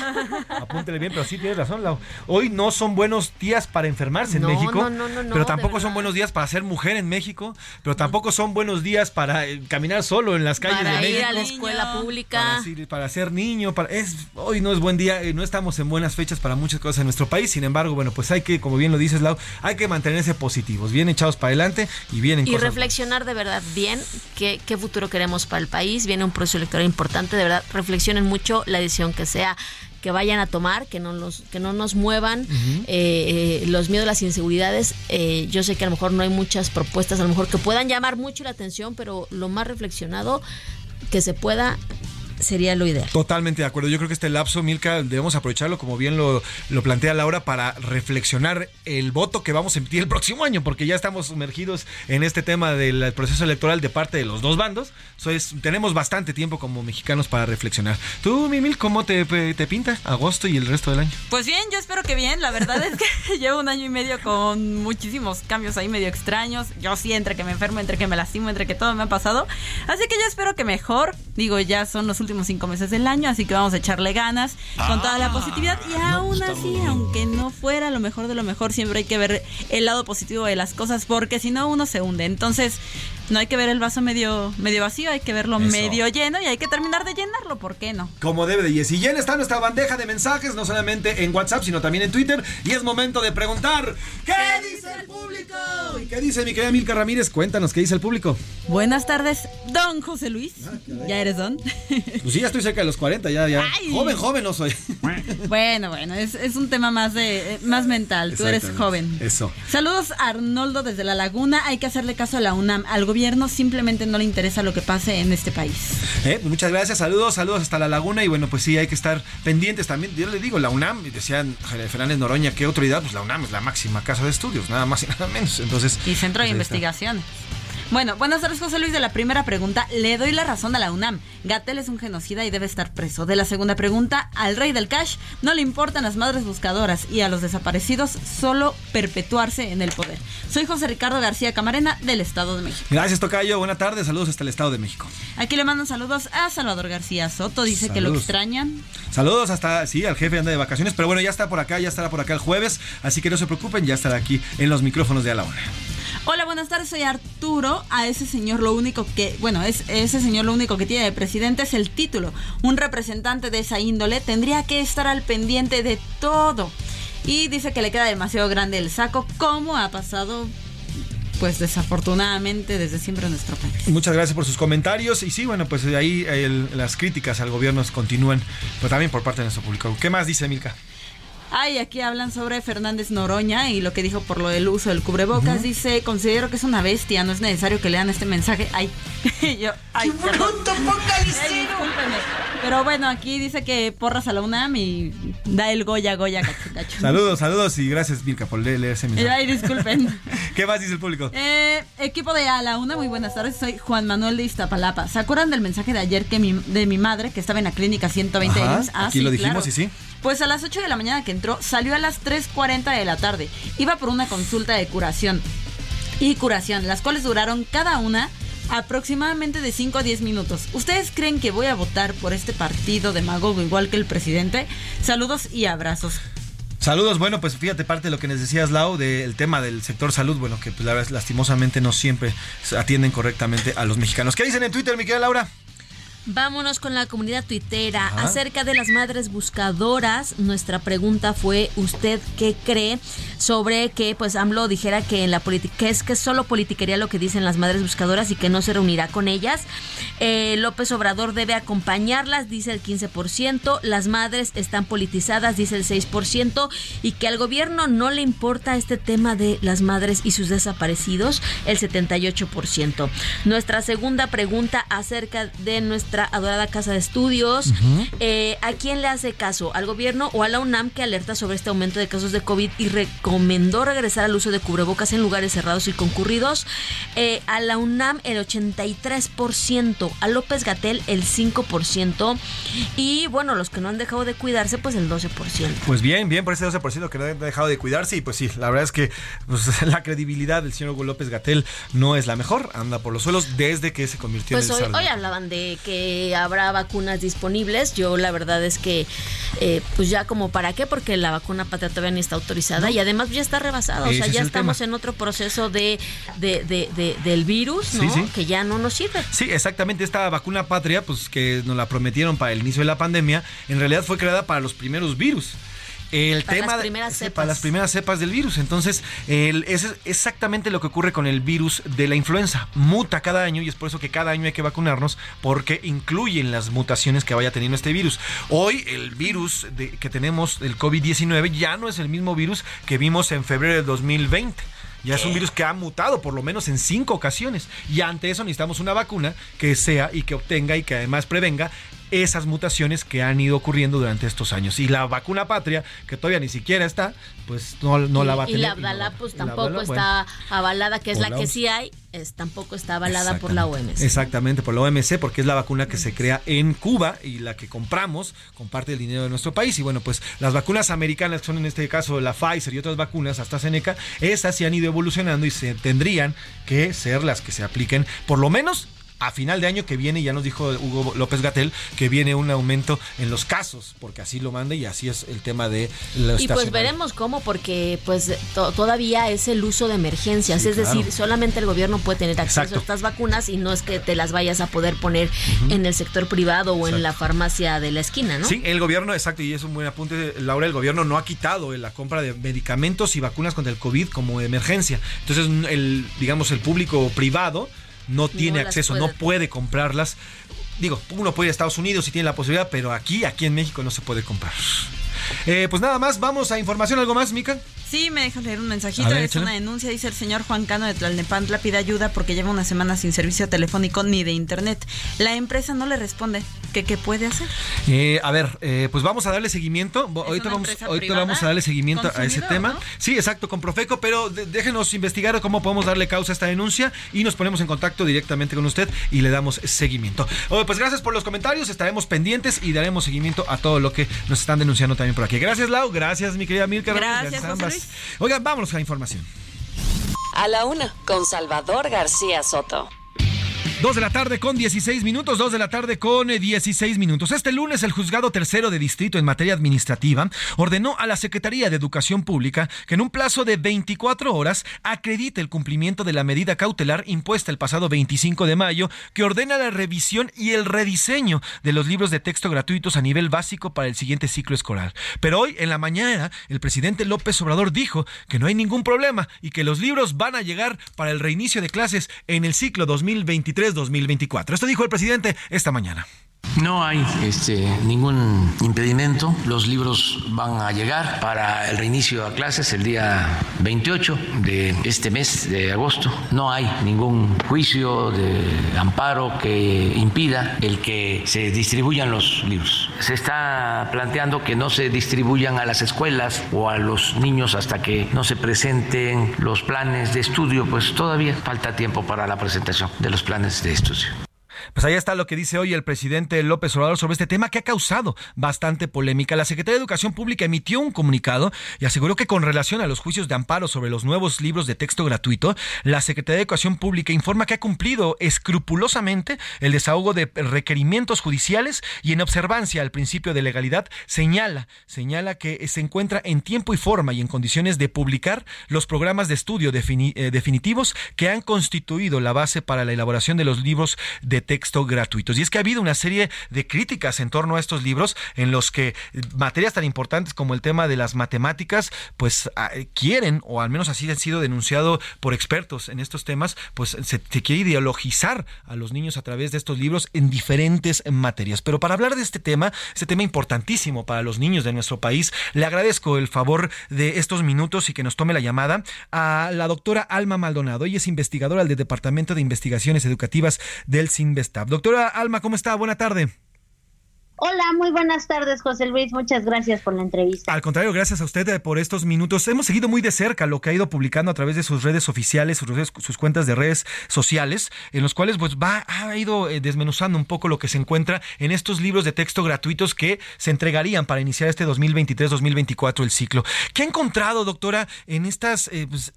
(laughs) Apúntele bien, pero sí tienes razón, Lau. Hoy no son buenos días para enfermarse No, en México. no, no, no, no, pero tampoco son buenos días para ser mujer en México. Pero tampoco son buenos días para eh, caminar solo en las calles para de ir México. a la escuela pública. Para, para ser niño, para, es, hoy no es buen día, eh, no estamos en buenas fechas para muchas cosas en nuestro país, sin embargo, bueno, pues hay que, como bien lo dices Lau, hay que mantenerse positivos, bien echados para adelante y vienen y cosas reflexionar de verdad bien qué, qué futuro queremos para el país. Viene un proceso electoral importante, de verdad, reflexionen mucho la decisión que sea que vayan a tomar, que no los, que no nos muevan eh, eh, los miedos, las inseguridades. Eh, yo sé que a lo mejor no hay muchas propuestas, a lo mejor que puedan llamar mucho la atención, pero lo más reflexionado que se pueda sería lo ideal. Totalmente de acuerdo. Yo creo que este lapso, Milka, debemos aprovecharlo, como bien lo, lo plantea Laura, para reflexionar el voto que vamos a emitir el próximo año, porque ya estamos sumergidos en este tema del proceso electoral de parte de los dos bandos. Entonces, tenemos bastante tiempo como mexicanos para reflexionar. Tú, Mimil, ¿cómo te, te pinta agosto y el resto del año? Pues bien, yo espero que bien. La verdad es que (laughs) llevo un año y medio con muchísimos cambios ahí medio extraños. Yo sí, entre que me enfermo, entre que me lastimo, entre que todo me ha pasado. Así que yo espero que mejor. Digo, ya son los últimos cinco meses del año, así que vamos a echarle ganas con toda la positividad. Y aún así, aunque no fuera lo mejor de lo mejor, siempre hay que ver el lado positivo de las cosas, porque si no, uno se hunde. Entonces, no hay que ver el vaso medio, medio vacío, hay que verlo Eso. medio lleno y hay que terminar de llenarlo, ¿por qué no? Como debe de. Y si ya está nuestra bandeja de mensajes, no solamente en WhatsApp, sino también en Twitter. Y es momento de preguntar: ¿Qué dice el público? ¿Y qué dice mi querida Milka Ramírez? Cuéntanos, ¿qué dice el público? Buenas tardes, don José Luis. ¿Ya eres don? (laughs) Pues sí, ya estoy cerca de los 40, ya, ya. Ay. Joven, joven no soy. (laughs) Bueno, bueno, es, es un tema más de eh, más mental. Tú eres joven. Eso. Saludos Arnoldo desde la Laguna. Hay que hacerle caso a la UNAM. Al gobierno simplemente no le interesa lo que pase en este país. Eh, muchas gracias, saludos, saludos hasta la laguna y bueno, pues sí, hay que estar pendientes también. Yo le digo, la UNAM, y decían Fernández Noroña, ¿qué autoridad? Pues la UNAM es la máxima casa de estudios, nada más y nada menos. Entonces, Y Centro de pues está. Bueno, buenas tardes, José Luis. De la primera pregunta, le doy la razón a la UNAM. Gatel es un genocida y debe estar preso. De la segunda pregunta, al rey del cash no le importan las madres buscadoras y a los desaparecidos solo perpetuarse en el poder. Soy José Ricardo García Camarena del Estado de México. Gracias, Tocayo. Buena tarde, saludos hasta el Estado de México. Aquí le mandan saludos a Salvador García Soto. Dice que lo extrañan. Saludos hasta, sí, al jefe anda de vacaciones, pero bueno, ya está por acá, ya estará por acá el jueves, así que no se preocupen, ya estará aquí en los micrófonos de A la. Hola, buenas tardes, soy Arturo. A ese señor lo único que, bueno, es ese señor lo único que tiene de presidente es el título. Un representante de esa índole tendría que estar al pendiente de todo. Y dice que le queda demasiado grande el saco, como ha pasado, pues desafortunadamente desde siempre en nuestro país. Muchas gracias por sus comentarios y sí, bueno, pues de ahí las críticas al gobierno continúan, pero también por parte de nuestro público. ¿Qué más dice Milka? Ay, aquí hablan sobre Fernández Noroña y lo que dijo por lo del uso del cubrebocas. Dice, considero que es una bestia, no es necesario que lean este mensaje. Ay, (laughs) yo, ay, perdón. Ay. Pero bueno, aquí dice que porras a la UNAM y da el Goya, Goya, cacho, cacho. Saludos, saludos y gracias Milka por leer, leer ese mensaje. Ay, disculpen. (laughs) ¿Qué más dice el público? Eh, equipo de A la Una, muy buenas tardes. Soy Juan Manuel de Iztapalapa. ¿Se acuerdan del mensaje de ayer que mi, de mi madre que estaba en la clínica 120 Ajá, años? aquí lo dijimos y sí. Pues a las 8 de la mañana que entró, salió a las 3.40 de la tarde. Iba por una consulta de curación y curación, las cuales duraron cada una aproximadamente de 5 a 10 minutos. ¿Ustedes creen que voy a votar por este partido demagogo igual que el presidente? Saludos y abrazos. Saludos, bueno, pues fíjate parte de lo que nos decías, Lau, del tema del sector salud, bueno, que pues la verdad lastimosamente no siempre atienden correctamente a los mexicanos. ¿Qué dicen en Twitter, mi querida Laura? Vámonos con la comunidad tuitera. Acerca de las madres buscadoras, nuestra pregunta fue, ¿usted qué cree sobre que pues AMLO dijera que en la política es que solo politiquería lo que dicen las madres buscadoras y que no se reunirá con ellas? Eh, López Obrador debe acompañarlas, dice el 15%, las madres están politizadas, dice el 6%, y que al gobierno no le importa este tema de las madres y sus desaparecidos, el 78%. Nuestra segunda pregunta acerca de nuestra adorada casa de estudios. Eh, ¿A quién le hace caso? ¿Al gobierno o a la UNAM que alerta sobre este aumento de casos de COVID y recomendó regresar al uso de cubrebocas en lugares cerrados y concurridos? Eh, a la UNAM el 83%, a López Gatel el 5% y bueno, los que no han dejado de cuidarse pues el 12%. Pues bien, bien por ese 12% que no han dejado de cuidarse y pues sí, la verdad es que pues, (laughs) la credibilidad del señor Hugo López Gatel no es la mejor, anda por los suelos desde que se convirtió pues en el hoy, hoy hablaban de que habrá vacunas disponibles. Yo la verdad es que, eh, pues ya como para qué, porque la vacuna patria todavía ni está autorizada y además ya está rebasada. O sea, ya estamos en otro proceso de, de, del virus, ¿no? Que ya no nos sirve. Sí, exactamente. Esta vacuna patria, pues que nos la prometieron para el inicio de la pandemia, en realidad fue creada para los primeros virus el para tema las primeras cepas. para las primeras cepas del virus. Entonces, el, es exactamente lo que ocurre con el virus de la influenza. Muta cada año y es por eso que cada año hay que vacunarnos porque incluyen las mutaciones que vaya teniendo este virus. Hoy el virus de, que tenemos, el COVID-19, ya no es el mismo virus que vimos en febrero del 2020. Ya es un virus que ha mutado por lo menos en cinco ocasiones. Y ante eso necesitamos una vacuna que sea y que obtenga y que además prevenga esas mutaciones que han ido ocurriendo durante estos años. Y la vacuna patria, que todavía ni siquiera está, pues no, no la va a tener. Y la Abdala, pues tampoco está avalada, que es la, que sí hay, es, tampoco está avalada por la OMC. Exactamente, por la OMC, porque es la vacuna que se crea en Cuba y la que compramos con parte del dinero de nuestro país. Y bueno, pues las vacunas americanas, que son en este caso la Pfizer y otras vacunas, hasta Seneca, esas sí han ido evolucionando y se tendrían que ser las que se apliquen, por lo menos a final de año que viene, ya nos dijo Hugo López Gatel, que viene un aumento en los casos, porque así lo manda y así es el tema de la Y pues veremos cómo, porque pues todavía es el uso de emergencias, es decir, solamente el gobierno puede tener acceso a estas vacunas y no es que te las vayas a poder poner en el sector privado o en la farmacia de la esquina, ¿no? Sí, el gobierno, exacto, y es un buen apunte, Laura, el gobierno no ha quitado la compra de medicamentos y vacunas contra el COVID como emergencia. Entonces, el, digamos, el público privado no tiene acceso, no puede comprarlas. Digo, uno puede ir a Estados Unidos si tiene la posibilidad, pero aquí, aquí en México no se puede comprar. Eh, pues nada más, vamos a información, ¿algo más, Mica? Sí, me dejas leer un mensajito. es una denuncia, dice el señor Juan Cano de Tlalnepantla, pide ayuda porque lleva una semana sin servicio telefónico ni de internet. La empresa no le responde. ¿Qué, qué puede hacer? Eh, a ver, eh, pues vamos a darle seguimiento. Ahorita vamos, ahorita vamos a darle seguimiento a ese tema. Sí, exacto, con Profeco, pero déjenos investigar cómo podemos darle causa a esta denuncia y nos ponemos en contacto directamente con usted y le damos seguimiento. pues gracias por los comentarios, estaremos pendientes y daremos seguimiento a todo lo que nos están denunciando también por aquí. Gracias, Lau. Gracias, mi querida Milka. Gracias, ambas. Oigan, vámonos a la información. A la una, con Salvador García Soto. Dos de la tarde con 16 minutos, dos de la tarde con 16 eh, minutos. Este lunes el juzgado tercero de distrito en materia administrativa ordenó a la Secretaría de Educación Pública que en un plazo de 24 horas acredite el cumplimiento de la medida cautelar impuesta el pasado 25 de mayo que ordena la revisión y el rediseño de los libros de texto gratuitos a nivel básico para el siguiente ciclo escolar. Pero hoy en la mañana el presidente López Obrador dijo que no hay ningún problema y que los libros van a llegar para el reinicio de clases en el ciclo 2023 2024. Esto dijo el presidente esta mañana. No hay este, ningún impedimento. Los libros van a llegar para el reinicio a clases el día 28 de este mes de agosto. No hay ningún juicio de amparo que impida el que se distribuyan los libros. Se está planteando que no se distribuyan a las escuelas o a los niños hasta que no se presenten los planes de estudio. Pues todavía falta tiempo para la presentación de los planes de estudio. Pues ahí está lo que dice hoy el presidente López Obrador sobre este tema que ha causado bastante polémica. La Secretaría de Educación Pública emitió un comunicado y aseguró que con relación a los juicios de amparo sobre los nuevos libros de texto gratuito, la Secretaría de Educación Pública informa que ha cumplido escrupulosamente el desahogo de requerimientos judiciales y en observancia al principio de legalidad señala, señala que se encuentra en tiempo y forma y en condiciones de publicar los programas de estudio eh, definitivos que han constituido la base para la elaboración de los libros de texto gratuitos. Y es que ha habido una serie de críticas en torno a estos libros en los que materias tan importantes como el tema de las matemáticas, pues ah, quieren, o al menos así han sido denunciado por expertos en estos temas, pues se, quiere ideologizar a los niños a través de estos libros en diferentes materias. Pero para hablar de este tema, este tema importantísimo para los niños de nuestro país, le agradezco el favor de estos minutos y que nos tome la llamada a la doctora Alma Maldonado. Ella es investigadora del Departamento de Investigaciones Educativas del Doctora Alma, ¿cómo está? Buena tarde. Hola, muy buenas tardes, José Luis. Muchas gracias por la entrevista. Al contrario, gracias a usted eh, por estos minutos. Hemos seguido muy de cerca lo que ha ido publicando a través de sus redes oficiales, sus, cuentas de redes sociales, en los cuales pues va ha ido eh, desmenuzando un poco lo que se encuentra en estos libros de texto gratuitos que se entregarían para iniciar este 2023-2024 el ciclo. ¿Qué ha encontrado, doctora, en estas eh, pues,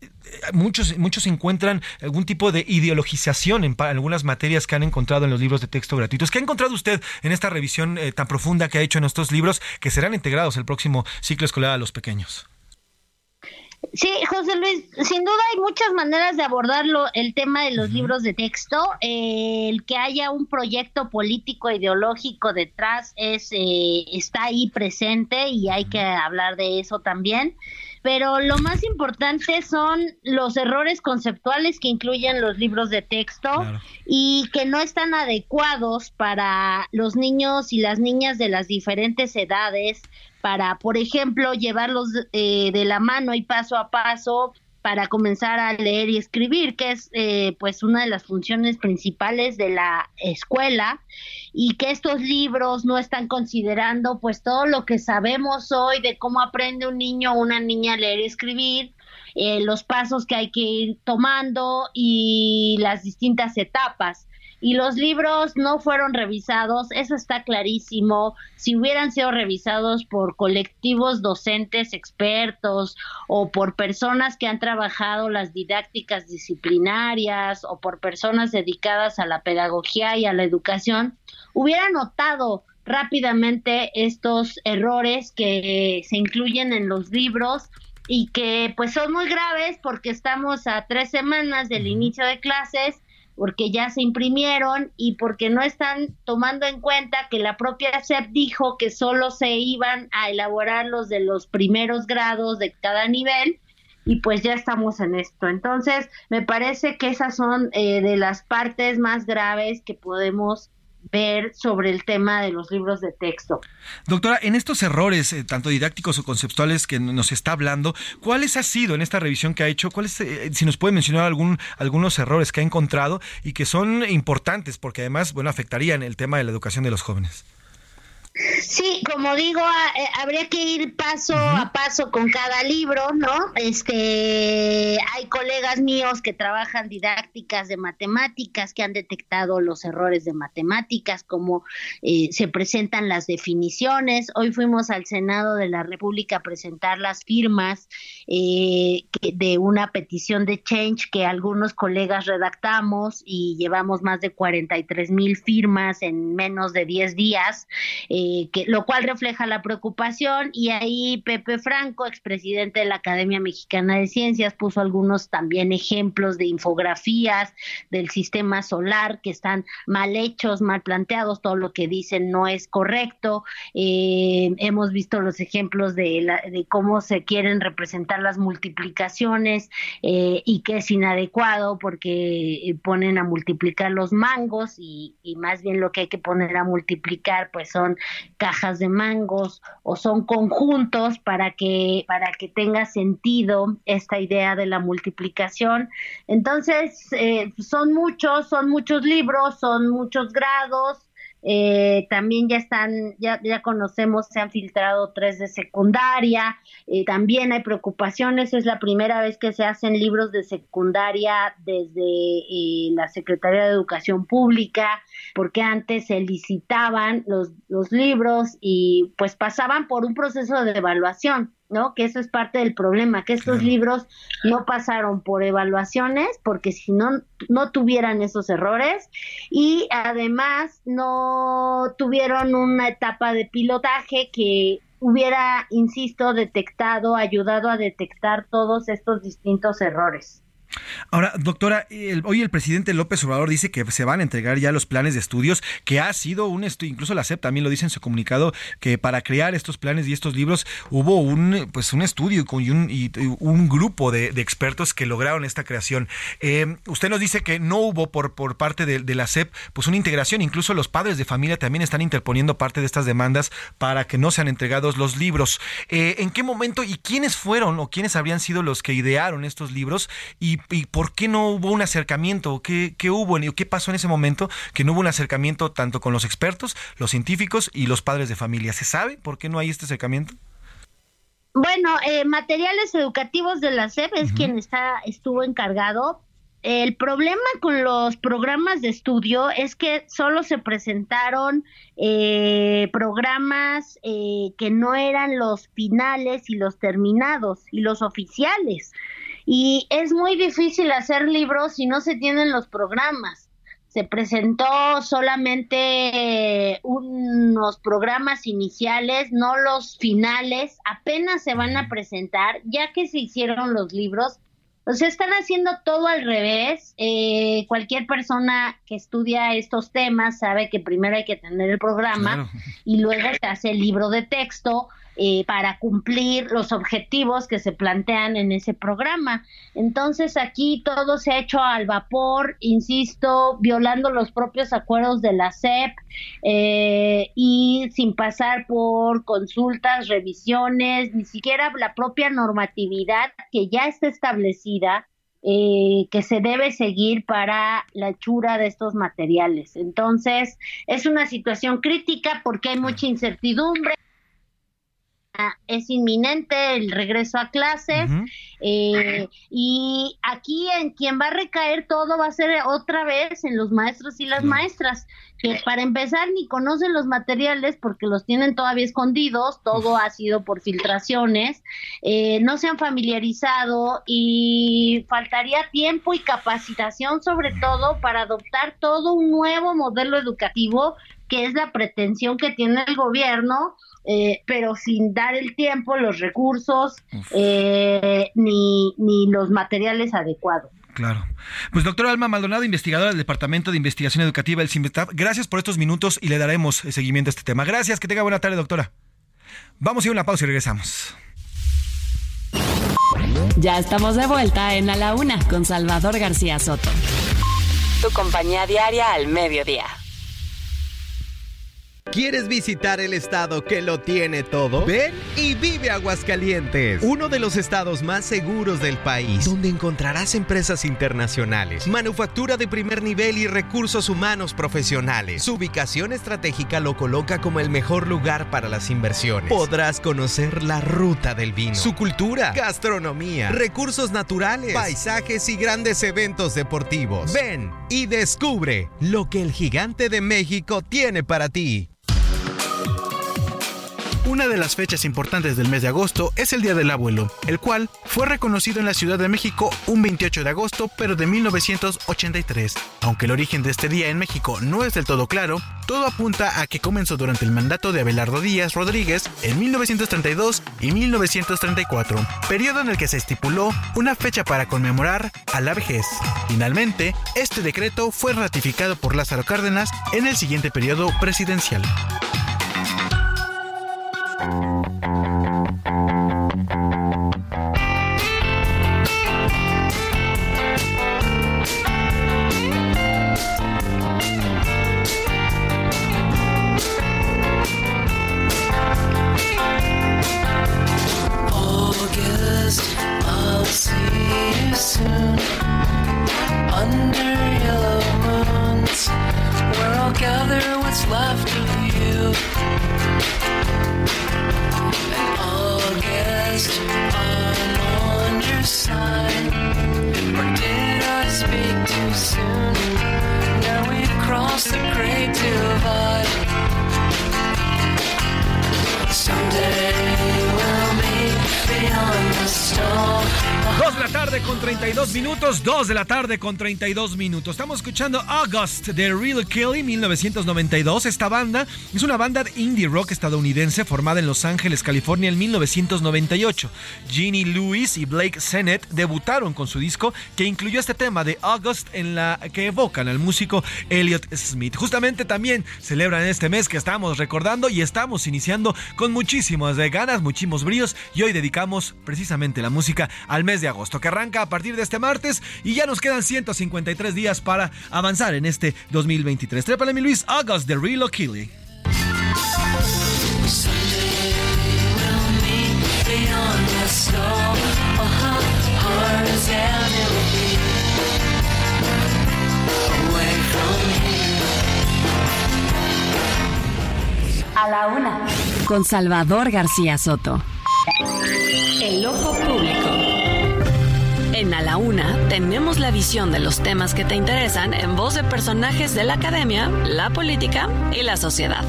muchos muchos encuentran algún tipo de ideologización en algunas materias que han encontrado en los libros de texto gratuitos? ¿Qué ha encontrado usted en esta revisión tan profunda que ha hecho en estos libros que serán integrados el próximo ciclo escolar a los pequeños. Sí, José Luis, sin duda hay muchas maneras de abordarlo el tema de los libros de texto. el que haya un proyecto político ideológico detrás es eh, está ahí presente y hay que hablar de eso también pero lo más importante son los errores conceptuales que incluyen los libros de texto y que no están adecuados para los niños y las niñas de las diferentes edades para, por ejemplo, llevarlos eh, de la mano y paso a paso para comenzar a leer y escribir, que es eh, pues una de las funciones principales de la escuela y que estos libros no están considerando pues todo lo que sabemos hoy de cómo aprende un niño o una niña a leer y escribir, eh, los pasos que hay que ir tomando y las distintas etapas y los libros no fueron revisados, eso está clarísimo. Si hubieran sido revisados por colectivos docentes expertos o por personas que han trabajado las didácticas disciplinarias o por personas dedicadas a la pedagogía y a la educación, hubieran notado rápidamente estos errores que se incluyen en los libros y que pues son muy graves porque estamos a tres semanas del inicio de clases porque ya se imprimieron y porque no están tomando en cuenta que la propia SEP dijo que solo se iban a elaborar los de los primeros grados de cada nivel y pues ya estamos en esto. Entonces, me parece que esas son eh, de las partes más graves que podemos ver sobre el tema de los libros de texto. Doctora, en estos errores, eh, tanto didácticos o conceptuales que nos está hablando, ¿cuáles ha sido en esta revisión que ha hecho? ¿Cuáles, eh, si nos puede mencionar algún, algunos errores que ha encontrado y que son importantes porque además, bueno, afectarían el tema de la educación de los jóvenes? Sí, como digo, eh, habría que ir paso a paso con cada libro, ¿no? Este, hay colegas míos que trabajan didácticas de matemáticas que han detectado los errores de matemáticas, como eh, se presentan las definiciones. Hoy fuimos al Senado de la República a presentar las firmas eh, de una petición de change que algunos colegas redactamos y llevamos más de 43 mil firmas en menos de 10 días. Eh, que, lo cual refleja la preocupación y ahí Pepe Franco, expresidente de la Academia Mexicana de Ciencias, puso algunos también ejemplos de infografías del sistema solar que están mal hechos, mal planteados, todo lo que dicen no es correcto. Eh, hemos visto los ejemplos de, de cómo se quieren representar las multiplicaciones eh, y que es inadecuado porque ponen a multiplicar los mangos y más bien lo que hay que poner a multiplicar pues son cajas de mangos o son conjuntos para que para que tenga sentido esta idea de la multiplicación. Entonces eh, son muchos son muchos libros son muchos grados eh, también ya están, ya, ya conocemos, se han filtrado tres de secundaria, eh, también hay preocupaciones, es la primera vez que se hacen libros de secundaria desde eh, la Secretaría de Educación Pública, porque antes se licitaban los, los libros y pues pasaban por un proceso de evaluación. ¿No? Que eso es parte del problema, que estos libros no pasaron por evaluaciones, porque si no, no tuvieran esos errores y además no tuvieron una etapa de pilotaje que hubiera, insisto, detectado, ayudado a detectar todos estos distintos errores. Ahora, doctora, hoy el presidente López Obrador dice que se van a entregar ya los planes de estudios, que ha sido un estudio, incluso la CEP también lo dice en su comunicado, que para crear estos planes y estos libros hubo un, pues un estudio y un, grupo de, expertos que lograron esta creación. Eh, usted nos dice que no hubo por, por parte de, la CEP pues una integración, incluso los padres de familia también están interponiendo parte de estas demandas para que no sean entregados los libros. Eh, ¿En qué momento y quiénes fueron o quiénes habrían sido los que idearon estos libros y ¿Y por qué no hubo un acercamiento? ¿Qué, ¿Qué hubo? ¿Qué pasó en ese momento que no hubo un acercamiento tanto con los expertos, los científicos y los padres de familia? ¿Se sabe por qué no hay este acercamiento? Bueno, eh, materiales educativos de la SEP es quien está estuvo encargado. El problema con los programas de estudio es que solo se presentaron eh, programas eh, que no eran los finales y los terminados y los oficiales y es muy difícil hacer libros si no se tienen los programas. Se presentó solamente unos programas iniciales, no los finales, apenas se van a presentar, ya que se hicieron los libros. O sea, están haciendo todo al revés. Eh, cualquier persona que estudia estos temas sabe que primero hay que tener el programa y luego se hace el libro de texto eh, para cumplir los objetivos que se plantean en ese programa. Entonces aquí todo se ha hecho al vapor, insisto, violando los propios acuerdos de la SEP eh, y sin pasar por consultas, revisiones, ni siquiera la propia normatividad que ya está establecida eh, que se debe seguir para la hechura de estos materiales. Entonces, es una situación crítica porque hay mucha incertidumbre, es inminente el regreso a clases eh, y aquí en quien va a recaer todo va a ser otra vez en los maestros y las maestras que para empezar ni conocen los materiales porque los tienen todavía escondidos, todo ha sido por filtraciones, eh, no se han familiarizado y faltaría tiempo y capacitación sobre todo para adoptar todo un nuevo modelo educativo que es la pretensión que tiene el gobierno eh, pero sin dar el tiempo, los recursos, eh, ni, ni los materiales adecuados. Claro. Pues doctora Alma Maldonado, investigadora del Departamento de Investigación Educativa del CIMBETAP, gracias por estos minutos y le daremos seguimiento a este tema. Gracias, que tenga buena tarde, doctora. Vamos a ir a una pausa y regresamos. Ya estamos de vuelta en A la Una con Salvador García Soto. Tu compañía diaria al mediodía. ¿Quieres visitar el estado que lo tiene todo? Ven y vive Aguascalientes, uno de los estados más seguros del país, donde encontrarás empresas internacionales, manufactura de primer nivel y recursos humanos profesionales. Su ubicación estratégica lo coloca como el mejor lugar para las inversiones. Podrás conocer la ruta del vino, su cultura, gastronomía, recursos naturales, paisajes y grandes eventos deportivos. Ven y descubre lo que el gigante de México tiene para ti. Una de las fechas importantes del mes de agosto es el Día del Abuelo, el cual fue reconocido en la Ciudad de México un 28 de agosto, pero de 1983. Aunque el origen de este día en México no es del todo claro, todo apunta a que comenzó durante el mandato de Abelardo Díaz Rodríguez en 1932 y 1934, periodo en el que se estipuló una fecha para conmemorar a la vejez. Finalmente, este decreto fue ratificado por Lázaro Cárdenas en el siguiente periodo presidencial. Where I'll gather what's left of you past. I'm on your side. Or did I speak too soon? Now we've crossed the great divide. Someday we'll meet beyond. 2 de la tarde con 32 minutos, 2 de la tarde con 32 minutos. Estamos escuchando August de Real Kelly 1992. Esta banda es una banda de indie rock estadounidense formada en Los Ángeles, California en 1998. Ginny Lewis y Blake Sennett debutaron con su disco que incluyó este tema de August en la que evocan al músico Elliot Smith. Justamente también celebran este mes que estamos recordando y estamos iniciando con muchísimas ganas, muchísimos bríos y hoy dedicamos precisamente la música al mes de agosto, que arranca a partir de este martes y ya nos quedan 153 días para avanzar en este 2023. Trépale mi Luis, August de Real O'Keefe. A la una. Con Salvador García Soto. El ojo público. En A la Una tenemos la visión de los temas que te interesan en voz de personajes de la academia, la política y la sociedad.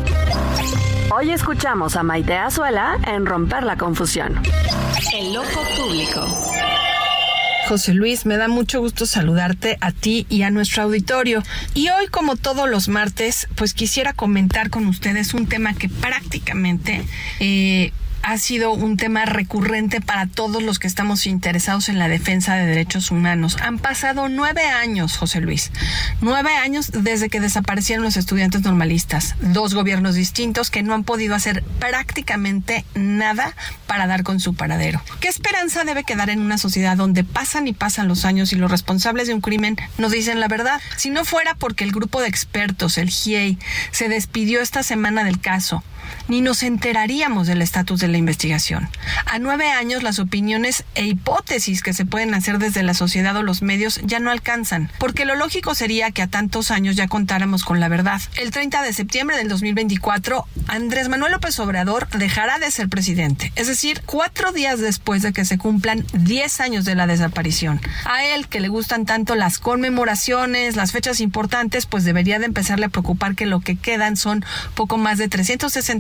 Hoy escuchamos a Maite Azuela en Romper la Confusión. El ojo público. José Luis, me da mucho gusto saludarte a ti y a nuestro auditorio. Y hoy, como todos los martes, pues quisiera comentar con ustedes un tema que prácticamente eh, ha sido un tema recurrente para todos los que estamos interesados en la defensa de derechos humanos. Han pasado nueve años, José Luis, nueve años desde que desaparecieron los estudiantes normalistas. Dos gobiernos distintos que no han podido hacer prácticamente nada para dar con su paradero. ¿Qué esperanza debe quedar en una sociedad donde pasan y pasan los años y los responsables de un crimen no dicen la verdad? Si no fuera porque el grupo de expertos, el GIEI, se despidió esta semana del caso, ni nos enteraríamos del estatus de la investigación. A nueve años las opiniones e hipótesis que se pueden hacer desde la sociedad o los medios ya no alcanzan, porque lo lógico sería que a tantos años ya contáramos con la verdad. El 30 de septiembre del 2024, Andrés Manuel López Obrador dejará de ser presidente, es decir, cuatro días después de que se cumplan diez años de la desaparición. A él, que le gustan tanto las conmemoraciones, las fechas importantes, pues debería de empezarle a preocupar que lo que quedan son poco más de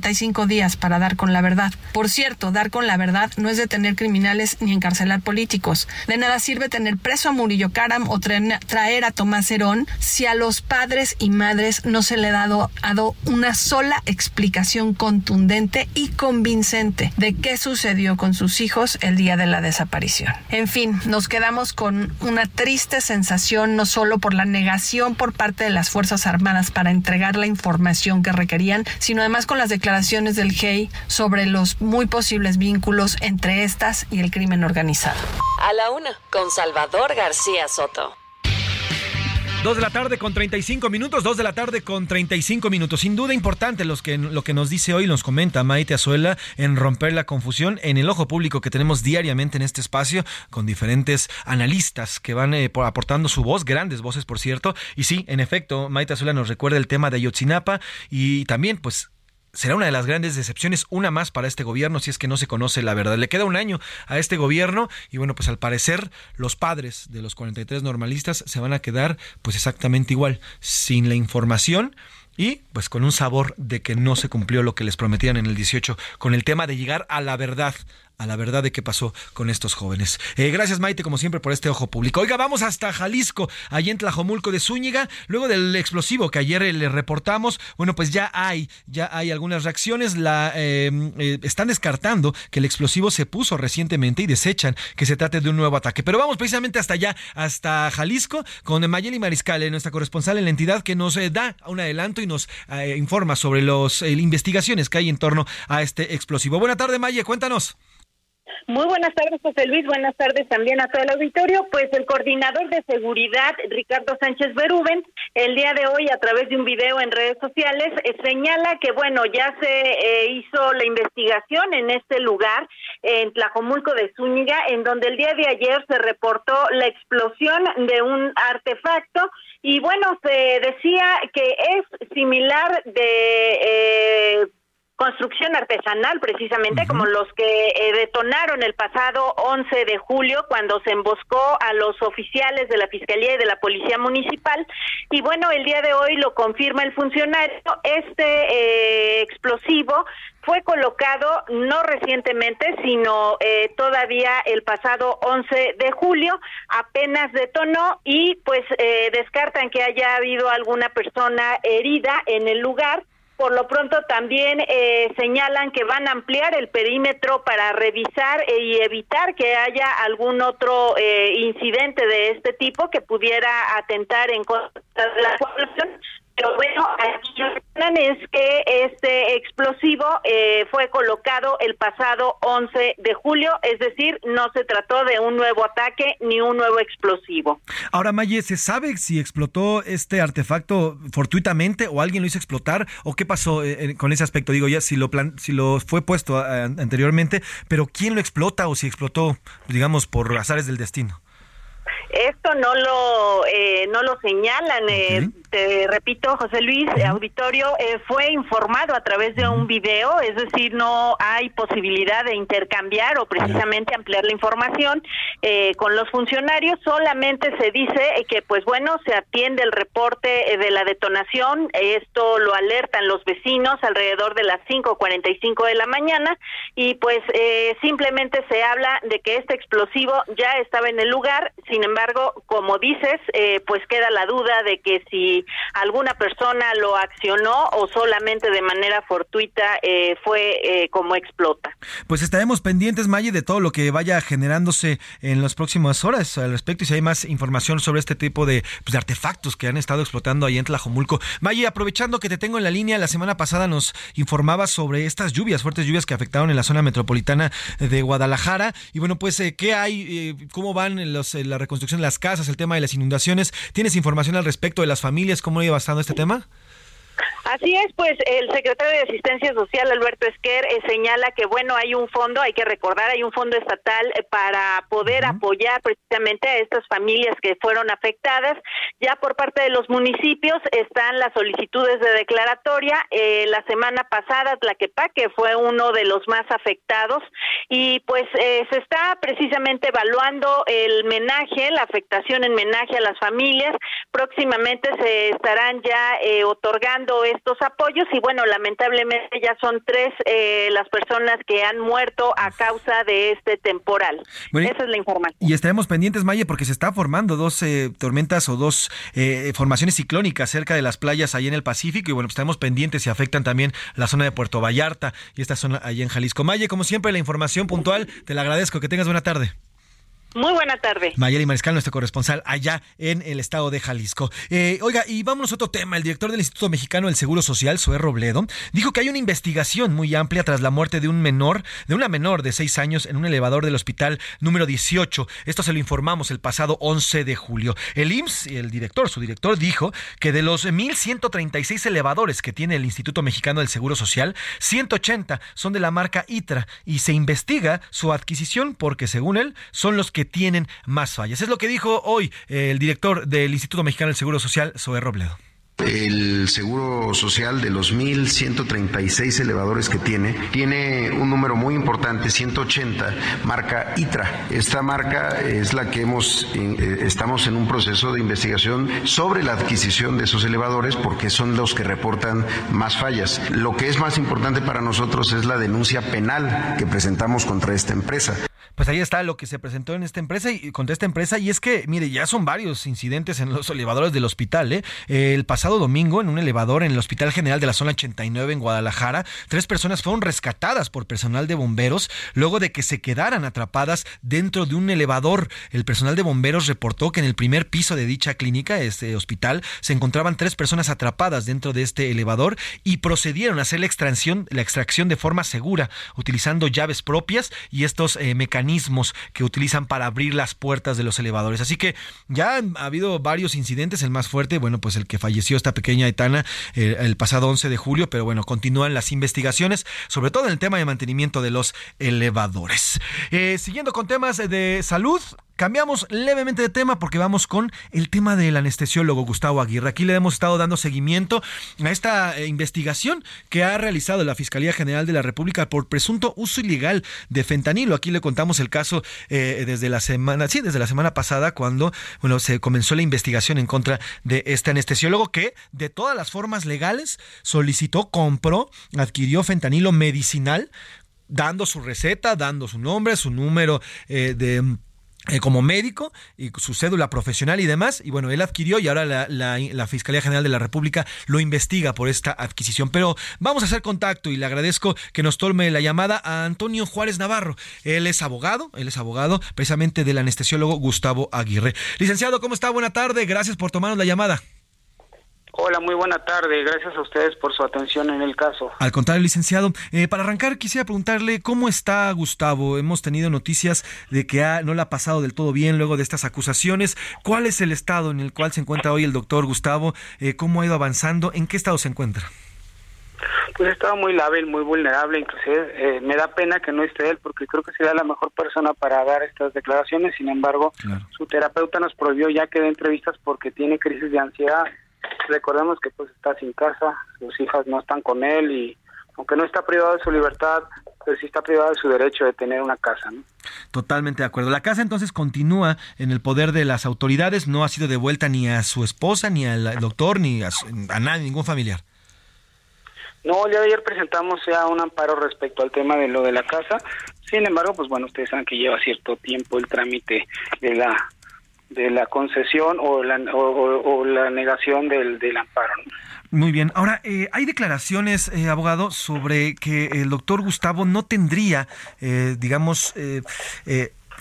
365 días para dar con la verdad. Por cierto, dar con la verdad no es detener criminales ni encarcelar políticos. De nada sirve tener preso a Murillo Karam o traer a Tomás Herón si a los padres y madres no se le ha dado, dado una sola explicación contundente y convincente de qué sucedió con sus hijos el día de la desaparición. En fin, nos quedamos con una triste sensación no solo por la negación por parte de las Fuerzas Armadas para entregar la información que requerían, sino además con las declaraciones del GEI sobre los muy posibles vínculos entre estas y el crimen organizado. A la una, con Salvador García Soto. 2 de la tarde con 35 minutos, 2 de la tarde con 35 minutos. Sin duda importante los que, lo que nos dice hoy, nos comenta Maite Azuela en romper la confusión en el ojo público que tenemos diariamente en este espacio con diferentes analistas que van eh, aportando su voz, grandes voces por cierto. Y sí, en efecto, Maite Azuela nos recuerda el tema de Ayotzinapa y también pues será una de las grandes decepciones, una más para este gobierno si es que no se conoce la verdad. Le queda un año a este gobierno y bueno, pues al parecer los padres de los 43 normalistas se van a quedar pues exactamente igual, sin la información y pues con un sabor de que no se cumplió lo que les prometían en el 18 con el tema de llegar a la verdad, a la verdad de qué pasó con estos jóvenes. Eh, gracias Maite, como siempre, por este ojo público. Oiga, vamos hasta Jalisco, allí en Tlajomulco de Zúñiga, luego del explosivo que ayer le reportamos, bueno, pues ya hay, ya hay algunas reacciones, la em, eh, están descartando que el explosivo se puso recientemente y desechan que se trate de un nuevo ataque. Pero vamos precisamente hasta allá, hasta Jalisco, con Mayeli Mariscal, nuestra corresponsal en la entidad, que nos eh, da un adelanto y nos informa sobre las investigaciones que hay en torno a este explosivo. Buena tarde, Maye, cuéntanos. Muy buenas tardes, José Luis. Buenas tardes también a todo el auditorio. Pues el coordinador de seguridad, Ricardo Sánchez Beruben, el día de hoy, a través de un video en redes sociales, eh, señala que, bueno, ya se eh, hizo la investigación en este lugar, en Tlajomulco de Zúñiga, en donde el día de ayer se reportó la explosión de un artefacto. Y bueno, se decía que es similar de. Eh, construcción artesanal, precisamente como los que eh, detonaron el pasado 11 de julio cuando se emboscó a los oficiales de la Fiscalía y de la Policía Municipal. Y bueno, el día de hoy lo confirma el funcionario, este eh, explosivo fue colocado no recientemente, sino eh, todavía el pasado 11 de julio, apenas detonó y pues eh, descartan que haya habido alguna persona herida en el lugar. Por lo pronto también eh, señalan que van a ampliar el perímetro para revisar y evitar que haya algún otro incidente de este tipo que pudiera atentar en contra de la población. Pero bueno, aquí es que este explosivo eh, fue colocado el pasado 11 de julio, es decir, no se trató de un nuevo ataque ni un nuevo explosivo. Ahora, Maye, ¿se sabe si explotó este artefacto fortuitamente o alguien lo hizo explotar o qué pasó eh, eh, con ese aspecto? Digo, ya si lo, plan si lo fue puesto anteriormente, pero ¿quién lo explota o si explotó, digamos, por azares del destino? Esto no lo eh, no lo señalan. Eh, te repito, José Luis, auditorio eh, fue informado a través de un video, es decir, no hay posibilidad de intercambiar o precisamente ampliar la información con los funcionarios. Solamente se dice que, pues bueno, se atiende el reporte de la detonación. Esto lo alertan los vecinos alrededor de las 5:45 de la mañana y pues simplemente se habla de que este explosivo ya estaba en el lugar. Sin embargo como dices, eh, pues queda la duda de que si alguna persona lo accionó o solamente de manera fortuita eh, fue eh, como explota. Pues estaremos pendientes, Maye, de todo lo que vaya generándose en las próximas horas al respecto y si hay más información sobre este tipo de, pues, artefactos que han estado explotando ahí en Tlajomulco. Maye, aprovechando que te tengo en la línea, la semana pasada nos informabas sobre estas lluvias, fuertes lluvias que afectaron en la zona metropolitana de Guadalajara. Y bueno, pues, ¿qué hay? ¿Cómo van los, la reconstrucción? en las casas, el tema de las inundaciones. ¿Tienes información al respecto de las familias? ¿Cómo iba estando este tema? Así es, pues el secretario de Asistencia Social, Alberto Esquer, eh, señala que, bueno, hay un fondo, hay que recordar, hay un fondo estatal eh, para poder apoyar precisamente a estas familias que fueron afectadas. Ya por parte de los municipios están las solicitudes de declaratoria. Eh, la semana pasada, Tlaquepaque fue uno de los más afectados y pues se está precisamente evaluando el menaje, la afectación en menaje a las familias. Próximamente se estarán ya otorgando estos apoyos y bueno, lamentablemente ya son tres eh, las personas que han muerto a causa de este temporal. Esa es la información. Y estaremos pendientes, Maye, porque se está formando dos eh, tormentas o dos eh, formaciones ciclónicas cerca de las playas ahí en el Pacífico y bueno, pues estaremos pendientes y afectan también la zona de Puerto Vallarta y esta zona ahí en Jalisco. Maye, como siempre, la información puntual, te la agradezco. Que tengas buena tarde. Muy buena tarde. Mayeli Mariscal, nuestro corresponsal allá en el estado de Jalisco. Eh, oiga, y vámonos a otro tema. El director del Instituto Mexicano del Seguro Social, Zoé Robledo, dijo que hay una investigación muy amplia tras la muerte de un menor, de una menor de seis años en un elevador del hospital número 18. Esto se lo informamos el pasado 11 de julio. El IMSS, el director, su director, dijo que de los 1.136 elevadores que tiene el Instituto Mexicano del Seguro Social, 180 son de la marca ITRA y se investiga su adquisición porque, según él, son los que tienen más fallas. Es lo que dijo hoy eh, el director del Instituto Mexicano del Seguro Social, Zoé Robledo. El Seguro Social de los 1.136 elevadores que tiene, tiene un número muy importante, 180, marca ITRA. Esta marca es la que hemos, eh, estamos en un proceso de investigación sobre la adquisición de esos elevadores porque son los que reportan más fallas. Lo que es más importante para nosotros es la denuncia penal que presentamos contra esta empresa pues ahí está lo que se presentó en esta empresa y contra esta empresa y es que mire ya son varios incidentes en los elevadores del hospital ¿eh? el pasado domingo en un elevador en el hospital general de la zona 89 en Guadalajara tres personas fueron rescatadas por personal de bomberos luego de que se quedaran atrapadas dentro de un elevador el personal de bomberos reportó que en el primer piso de dicha clínica este hospital se encontraban tres personas atrapadas dentro de este elevador y procedieron a hacer la extracción la extracción de forma segura utilizando llaves propias y estos eh, mecanismos que utilizan para abrir las puertas de los elevadores. Así que ya ha habido varios incidentes, el más fuerte, bueno, pues el que falleció esta pequeña Etana eh, el pasado 11 de julio, pero bueno, continúan las investigaciones, sobre todo en el tema de mantenimiento de los elevadores. Eh, siguiendo con temas de salud, cambiamos levemente de tema porque vamos con el tema del anestesiólogo Gustavo Aguirre. Aquí le hemos estado dando seguimiento a esta eh, investigación que ha realizado la Fiscalía General de la República por presunto uso ilegal de fentanilo. Aquí le contamos el caso eh, desde la semana, sí, desde la semana pasada cuando bueno, se comenzó la investigación en contra de este anestesiólogo que de todas las formas legales solicitó, compró, adquirió fentanilo medicinal dando su receta, dando su nombre, su número eh, de eh, como médico y su cédula profesional y demás. Y bueno, él adquirió y ahora la, la, Fiscalía General de la República lo investiga por esta adquisición. Pero vamos a hacer contacto y le agradezco que nos tome la llamada a Antonio Juárez Navarro. Él es abogado, él es abogado precisamente del anestesiólogo Gustavo Aguirre. Licenciado, ¿cómo está? Buena tarde, gracias por tomarnos la llamada. Hola, muy buena tarde. Gracias a ustedes por su atención en el caso. Al contrario, licenciado, eh, para arrancar quisiera preguntarle cómo está Gustavo. Hemos tenido noticias de que no le ha pasado del todo bien luego de estas acusaciones. ¿Cuál es el estado en el cual se encuentra hoy el doctor Gustavo? Eh, ¿Cómo ha ido avanzando? ¿En qué estado se encuentra? Pues estaba muy lábil, muy vulnerable, inclusive eh, me da pena que no esté él porque creo que sería la mejor persona para dar estas declaraciones. Sin embargo, su terapeuta nos prohibió ya que dé entrevistas porque tiene crisis de ansiedad recordemos que pues está sin casa, sus hijas no están con él y aunque no está privado de su libertad, pues sí está privado de su derecho de tener una casa. ¿no? Totalmente de acuerdo. La casa entonces continúa en el poder de las autoridades, no ha sido devuelta ni a su esposa, ni al doctor, ni a, nadie, ningún familiar. No, el día de ayer presentamos ya un amparo respecto al tema de lo de la casa. Sin embargo, pues bueno, ustedes saben que lleva cierto tiempo el trámite de la de la concesión o la, o, la negación del, del amparo. Muy bien. Ahora, eh, hay declaraciones, eh, abogado, sobre que el doctor Gustavo no tendría, eh, digamos, eh,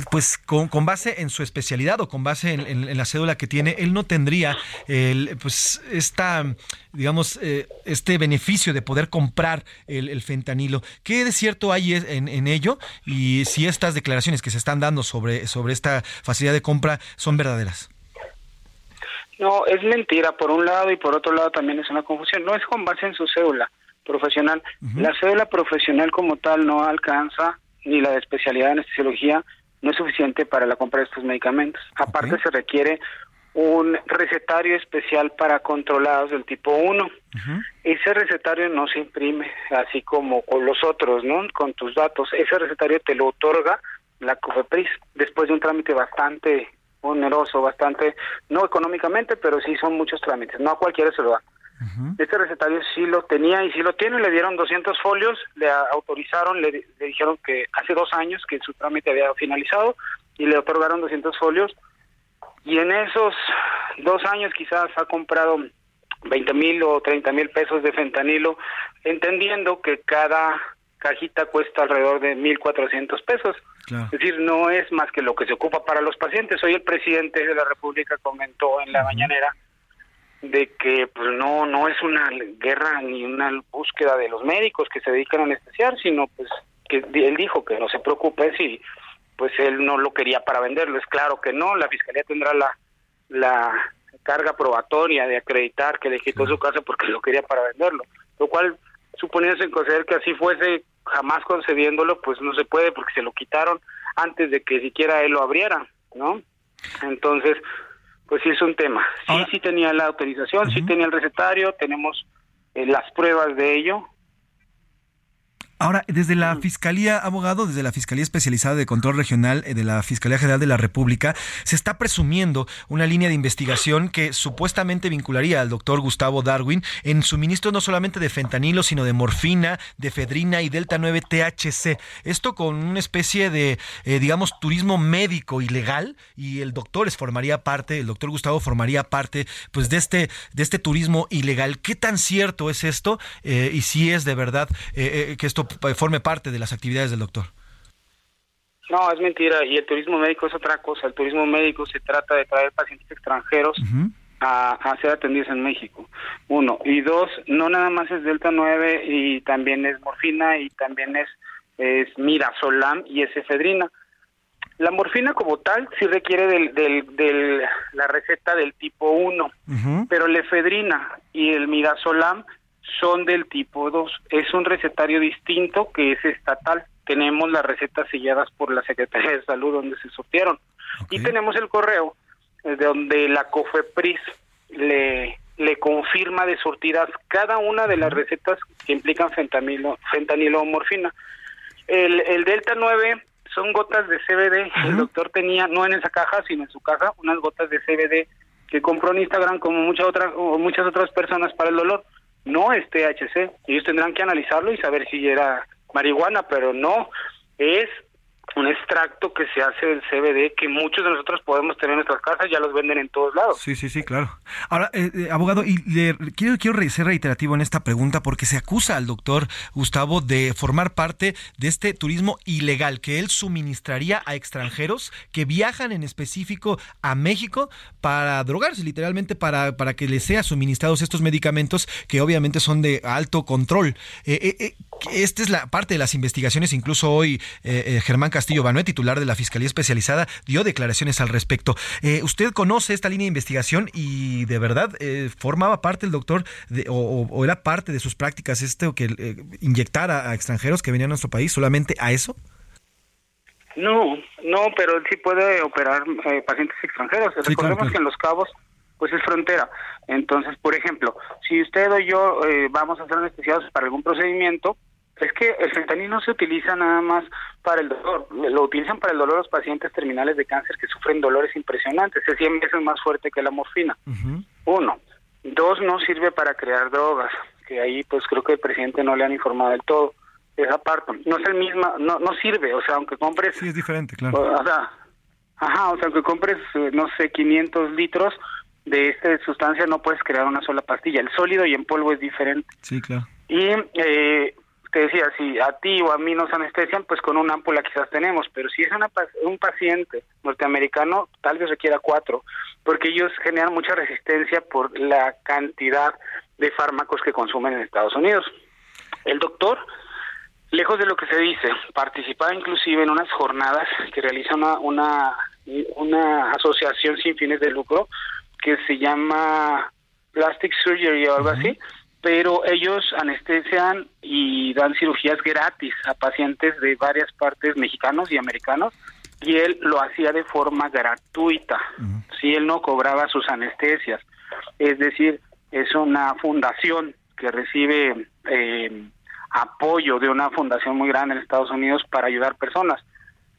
pues con, base en su especialidad o con base en, la cédula que tiene, él no tendría el, pues esta, digamos, eh, este beneficio de poder comprar el, fentanilo. ¿Qué de cierto hay en, en, ello? Y si estas declaraciones que se están dando sobre, sobre esta facilidad de compra son verdaderas. No, es mentira por un lado y por otro lado también es una confusión. No es con base en su cédula profesional. La cédula profesional como tal no alcanza ni la de especialidad en anestesiología no es suficiente para la compra de estos medicamentos. Aparte se requiere un recetario especial para controlados del tipo 1. Ese recetario no se imprime así como con los otros, ¿no? Con tus datos. Ese recetario te lo otorga la COFEPRIS después de un trámite bastante oneroso, bastante, no económicamente, pero sí son muchos trámites. No a cualquiera se lo da. Este recetario sí lo tenía y sí lo tiene, le dieron 200 folios, le autorizaron, le, dijeron que hace dos años que su trámite había finalizado y le otorgaron 200 folios y en esos dos años quizás ha comprado 20 mil o 30 mil pesos de fentanilo, entendiendo que cada cajita cuesta alrededor de 1.400 pesos. Es decir, no es más que lo que se ocupa para los pacientes. Hoy el presidente de la República comentó en la mañanera de que pues no no es una guerra ni una búsqueda de los médicos que se dedican a anestesiar, sino pues que él dijo que no se preocupe si pues él no lo quería para venderlo. Es claro que no, la fiscalía tendrá la la carga probatoria de acreditar que le quitó su casa porque lo quería para venderlo, lo cual suponiéndose en conceder que así fuese jamás concediéndolo, pues no se puede porque se lo quitaron antes de que siquiera él lo abriera, ¿no? Entonces, pues sí es un tema. Sí, sí tenía la autorización, sí tenía el recetario, tenemos eh, las pruebas de ello, Ahora, desde la Fiscalía, abogado, desde la Fiscalía Especializada de Control Regional eh, de la Fiscalía General de la República, se está presumiendo una línea de investigación que supuestamente vincularía al doctor Gustavo Darwin en suministro no solamente de fentanilo, sino de morfina, de efedrina y delta 9 THC. Esto con una especie de, eh, digamos, turismo médico ilegal y el doctor formaría parte, el doctor Gustavo formaría parte, pues, de este, de este turismo ilegal. ¿Qué tan cierto es esto? Eh, y si es de verdad que esto forme parte de las actividades del doctor. No, es mentira. Y el turismo médico es otra cosa. El turismo médico se trata de traer pacientes extranjeros a, ser atendidos en México. Uno. Y dos, no nada más es Delta 9 y también es morfina y también es, es mirazolam y es efedrina. La morfina como tal sí requiere del, del, la receta del tipo 1, pero la efedrina y el mirazolam son del tipo 2. Es un recetario distinto que es estatal. Tenemos las recetas selladas por la Secretaría de Salud donde se sortearon. Y tenemos el correo eh, donde la COFEPRIS le, le confirma de surtidas cada una de las recetas que implican fentanilo, fentanilo o morfina. El, el Delta 9 son gotas de CBD. El doctor tenía, no en esa caja, sino en su caja, unas gotas de CBD que compró en Instagram como muchas otras, o muchas otras personas para el dolor. No es THC. Ellos tendrán que analizarlo y saber si era marihuana, pero no. Es un extracto que se hace del CBD que muchos de nosotros podemos tener en nuestras casas, ya los venden en todos lados. Sí, sí, sí, claro. Ahora, eh, eh, abogado, y le, quiero, quiero ser reiterativo en esta pregunta porque se acusa al doctor Gustavo de formar parte de este turismo ilegal que él suministraría a extranjeros que viajan en específico a México para drogarse, literalmente para, para que les sea suministrados estos medicamentos que obviamente son de alto control. Eh, esta es la parte de las investigaciones, incluso hoy Germán Castillo Banué, titular de la Fiscalía Especializada, dio declaraciones al respecto. Eh, ¿Usted conoce esta línea de investigación y de verdad eh, formaba parte el doctor o, era parte de sus prácticas esto que eh, inyectara a extranjeros que venían a nuestro país solamente a eso? No, no, pero él sí puede operar pacientes extranjeros. Recordemos que en Los Cabos pues es frontera. Entonces, por ejemplo, si usted o yo vamos a ser anestesiados para algún procedimiento, es que el fentanil no se utiliza nada más para el dolor, lo utilizan para el dolor los pacientes terminales de cáncer que sufren dolores impresionantes, es 100 veces más fuerte que la morfina. Uno. Dos, no sirve para crear drogas, que ahí pues creo que el presidente no le han informado del todo. Esa parte, no es el mismo, no, no sirve, o sea, aunque compres... Sí, es diferente, claro. O, sea, ajá, o sea, aunque compres, eh, no sé, 500 litros de esta sustancia, no puedes crear una sola pastilla. El sólido y en polvo es diferente. Sí, claro. Y eh, te decía, si a ti o a mí nos anestesian, pues con una ámpula quizás tenemos, pero si es una, un paciente norteamericano, tal vez requiera cuatro, porque ellos generan mucha resistencia por la cantidad de fármacos que consumen en Estados Unidos. El doctor, lejos de lo que se dice, participaba inclusive en unas jornadas que realiza una, una, una asociación sin fines de lucro que se llama Plastic Surgery o algo así, pero ellos anestesian y dan cirugías gratis a pacientes de varias partes mexicanos y americanos y él lo hacía de forma gratuita, si él no cobraba sus anestesias, es decir, es una fundación que recibe eh, apoyo de una fundación muy grande en Estados Unidos para ayudar personas.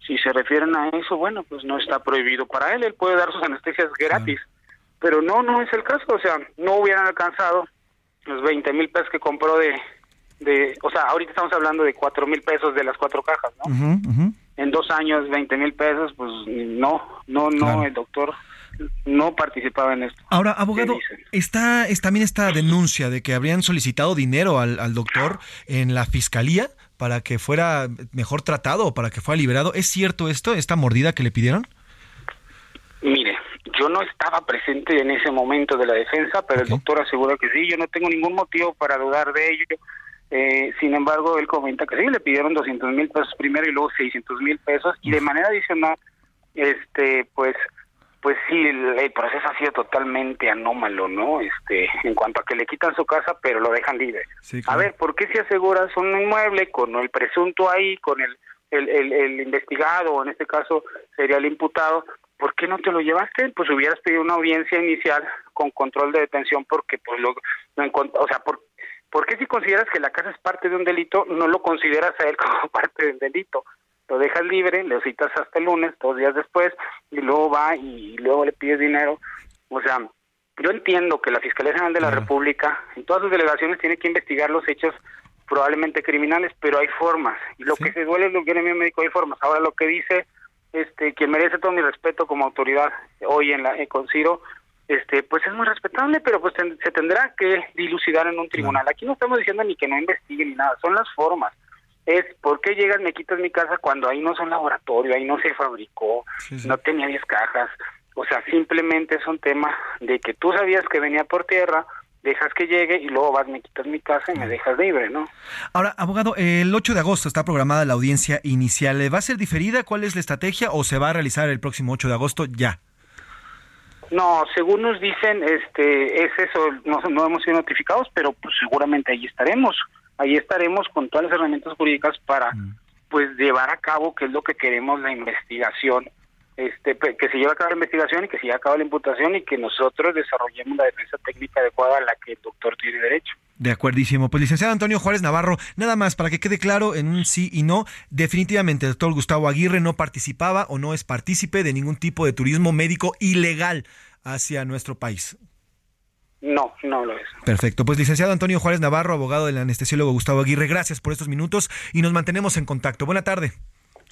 Si se refieren a eso, bueno, pues no está prohibido para él, él puede dar sus anestesias gratis, pero no, no es el caso, o sea, no hubieran alcanzado los 20 mil pesos que compró de, de, o sea, ahorita estamos hablando de 4 mil pesos de las cuatro cajas, ¿no? En dos años, 20 mil pesos, pues no, no, no, el doctor no participaba en esto. Ahora, abogado, está, es también esta denuncia de que habrían solicitado dinero al, al doctor en la fiscalía para que fuera mejor tratado o para que fuera liberado. ¿Es cierto esto, esta mordida que le pidieron? Yo no estaba presente en ese momento de la defensa, pero el doctor aseguró que sí, yo no tengo ningún motivo para dudar de ello. Eh, sin embargo, él comenta que sí, le pidieron 200 mil pesos primero y luego 600 mil pesos y de manera adicional, este, pues, pues sí, el, proceso ha sido totalmente anómalo, ¿no? Este, en cuanto a que le quitan su casa, pero lo dejan libre. A ver, ¿por qué si aseguras un inmueble con el presunto ahí, con el, el, el, el investigado, o en este caso sería el imputado, ¿por qué no te lo llevaste? Pues hubieras pedido una audiencia inicial con control de detención porque pues lo, o sea, por, ¿por qué si consideras que la casa es parte de un delito, no lo consideras a él (laughs) como parte del delito? Lo dejas libre, le citas hasta el lunes, dos días después, y luego va y luego le pides dinero. O sea, yo entiendo que la Fiscalía General de la República en todas sus delegaciones tiene que investigar los hechos probablemente criminales, pero hay formas. Y lo que se duele es lo que en el médico, hay formas. Ahora lo que dice este quien merece todo mi respeto como autoridad hoy en la en con Ciro, este pues es muy respetable, pero pues se tendrá que dilucidar en un tribunal. Aquí no estamos diciendo ni que no investiguen ni nada, son las formas. Es por qué llegas, me quitas mi casa cuando ahí no es un laboratorio, ahí no se fabricó, no tenía 10 cajas. O sea, simplemente es un tema de que tú sabías que venía por tierra, dejas que llegue y luego vas, me quitas mi casa y me dejas libre, ¿no? Ahora, abogado, el 8 de agosto está programada la audiencia inicial. ¿Va a ser diferida? ¿Cuál es la estrategia o se va a realizar el próximo 8 de agosto ya? No, según nos dicen, este, es eso, no, no hemos sido notificados, pero pues seguramente ahí estaremos, ahí estaremos con todas las herramientas jurídicas para, mm. pues, llevar a cabo qué es lo que queremos, la investigación, este, que se lleve a cabo la investigación y que se lleve a cabo la imputación y que nosotros desarrollemos la defensa técnica adecuada a la que el doctor tiene derecho. De acuerdísimo. Pues licenciado Antonio Juárez Navarro, nada más para que quede claro en un sí y no, definitivamente el doctor Gustavo Aguirre no participaba o no es partícipe de ningún tipo de turismo médico ilegal hacia nuestro país. No, no lo es. Perfecto. Pues licenciado Antonio Juárez Navarro, abogado del anestesiólogo Gustavo Aguirre, gracias por estos minutos y nos mantenemos en contacto. Buena tarde.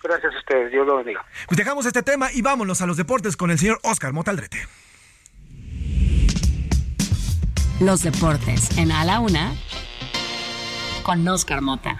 Gracias a ustedes, Dios lo bendiga. Pues dejamos este tema y vámonos a los deportes con el señor Oscar Motaldrete. Los deportes en A la Una con Oscar Mota.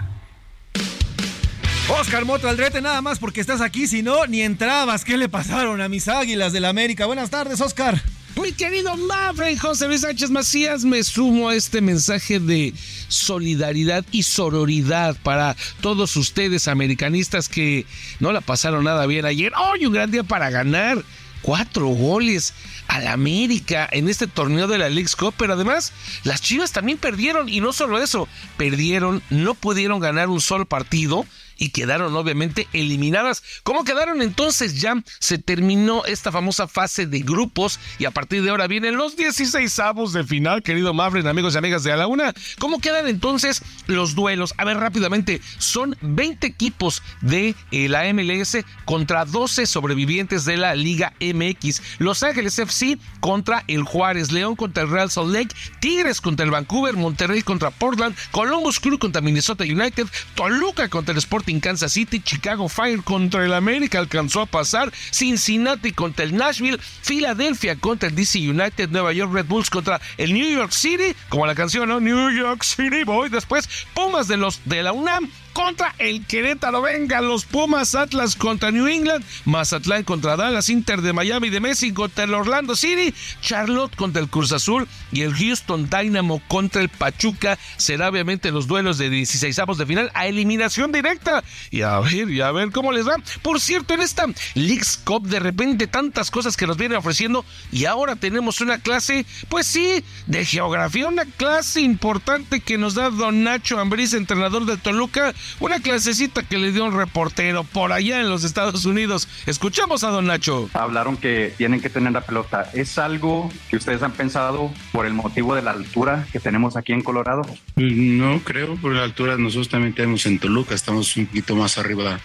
Oscar Mota Aldrete, nada más porque estás aquí, si no, ni entrabas. ¿Qué le pasaron a mis águilas del la América? Buenas tardes, Oscar. Mi querido Mafre José Luis Sánchez Macías, me sumo a este mensaje de solidaridad y sororidad para todos ustedes americanistas que no la pasaron nada bien ayer. Hoy un gran día para ganar cuatro goles al América en este torneo de la League's Cup, pero además las Chivas también perdieron y no solo eso, perdieron, no pudieron ganar un solo partido y quedaron obviamente eliminadas. ¿Cómo quedaron entonces? Ya se terminó esta famosa fase de grupos y a partir de ahora vienen los 16 avos de final, querido Mavren, amigos y amigas de A la Una. ¿Cómo quedan entonces los duelos? A ver, rápidamente, son 20 equipos de eh, la MLS contra 12 sobrevivientes de la Liga MX. Los Ángeles FC contra el Juárez, León contra el Real Salt Lake, Tigres contra el Vancouver, Monterrey contra Portland, Columbus Crew contra Minnesota United, Toluca contra el Sporting Kansas City, Chicago Fire contra el América alcanzó a pasar, Cincinnati contra el Nashville, Filadelfia contra el DC United, Nueva York Red Bulls contra el New York City, como la canción, ¿no? New York City Boy, después Pumas de los de la UNAM contra el Querétaro. Venga, los Pumas Atlas contra New England, Mazatlán contra Dallas, Inter de Miami de Messi contra el Orlando City, Charlotte contra el Cruz Azul y el Houston Dynamo contra el Pachuca. Será obviamente los duelos de 16 avos de final a eliminación directa. Y a ver, y a ver cómo les va. Por cierto, en esta League's Cup de repente tantas cosas que nos vienen ofreciendo y ahora tenemos una clase, pues sí, de geografía, una clase importante que nos da don Nacho Ambriz, entrenador de Toluca una clasecita que le dio un reportero por allá en los Estados Unidos. Escuchamos a don Nacho. Hablaron que tienen que tener la pelota. ¿Es algo que ustedes han pensado por el motivo de la altura que tenemos aquí en Colorado? No creo, por la altura nosotros también tenemos en Toluca, estamos un poquito más arriba.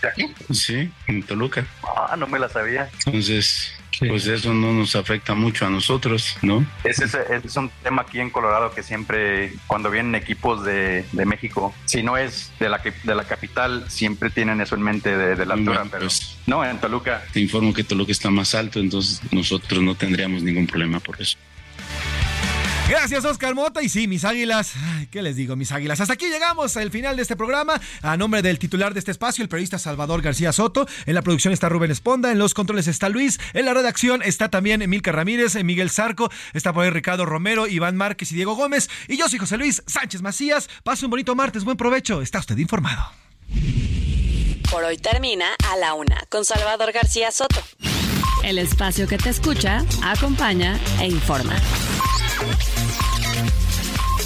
Sí, en Toluca. Ah, no me la sabía. Entonces, pues eso no nos afecta mucho a nosotros, ¿no? Ese es, un tema aquí en Colorado que siempre, cuando vienen equipos de, México, si no es de la, de la capital, siempre tienen eso en mente de, la altura, pero pues, no, en Toluca. Te informo que Toluca está más alto, entonces nosotros no tendríamos ningún problema por eso. Gracias, Oscar Mota. Y sí, mis águilas. ¿Qué les digo, mis águilas? Hasta aquí llegamos al final de este programa. A nombre del titular de este espacio, el periodista Salvador García Soto. En la producción está Rubén Esponda. En los controles está Luis. En la redacción está también Emilca Ramírez, Miguel Zarco. Está por ahí Ricardo Romero, Iván Márquez y Diego Gómez. Y yo soy José Luis Sánchez Macías. Pase un bonito martes. Buen provecho. Está usted informado. Por hoy termina A la Una con Salvador García Soto. El espacio que te escucha, acompaña e informa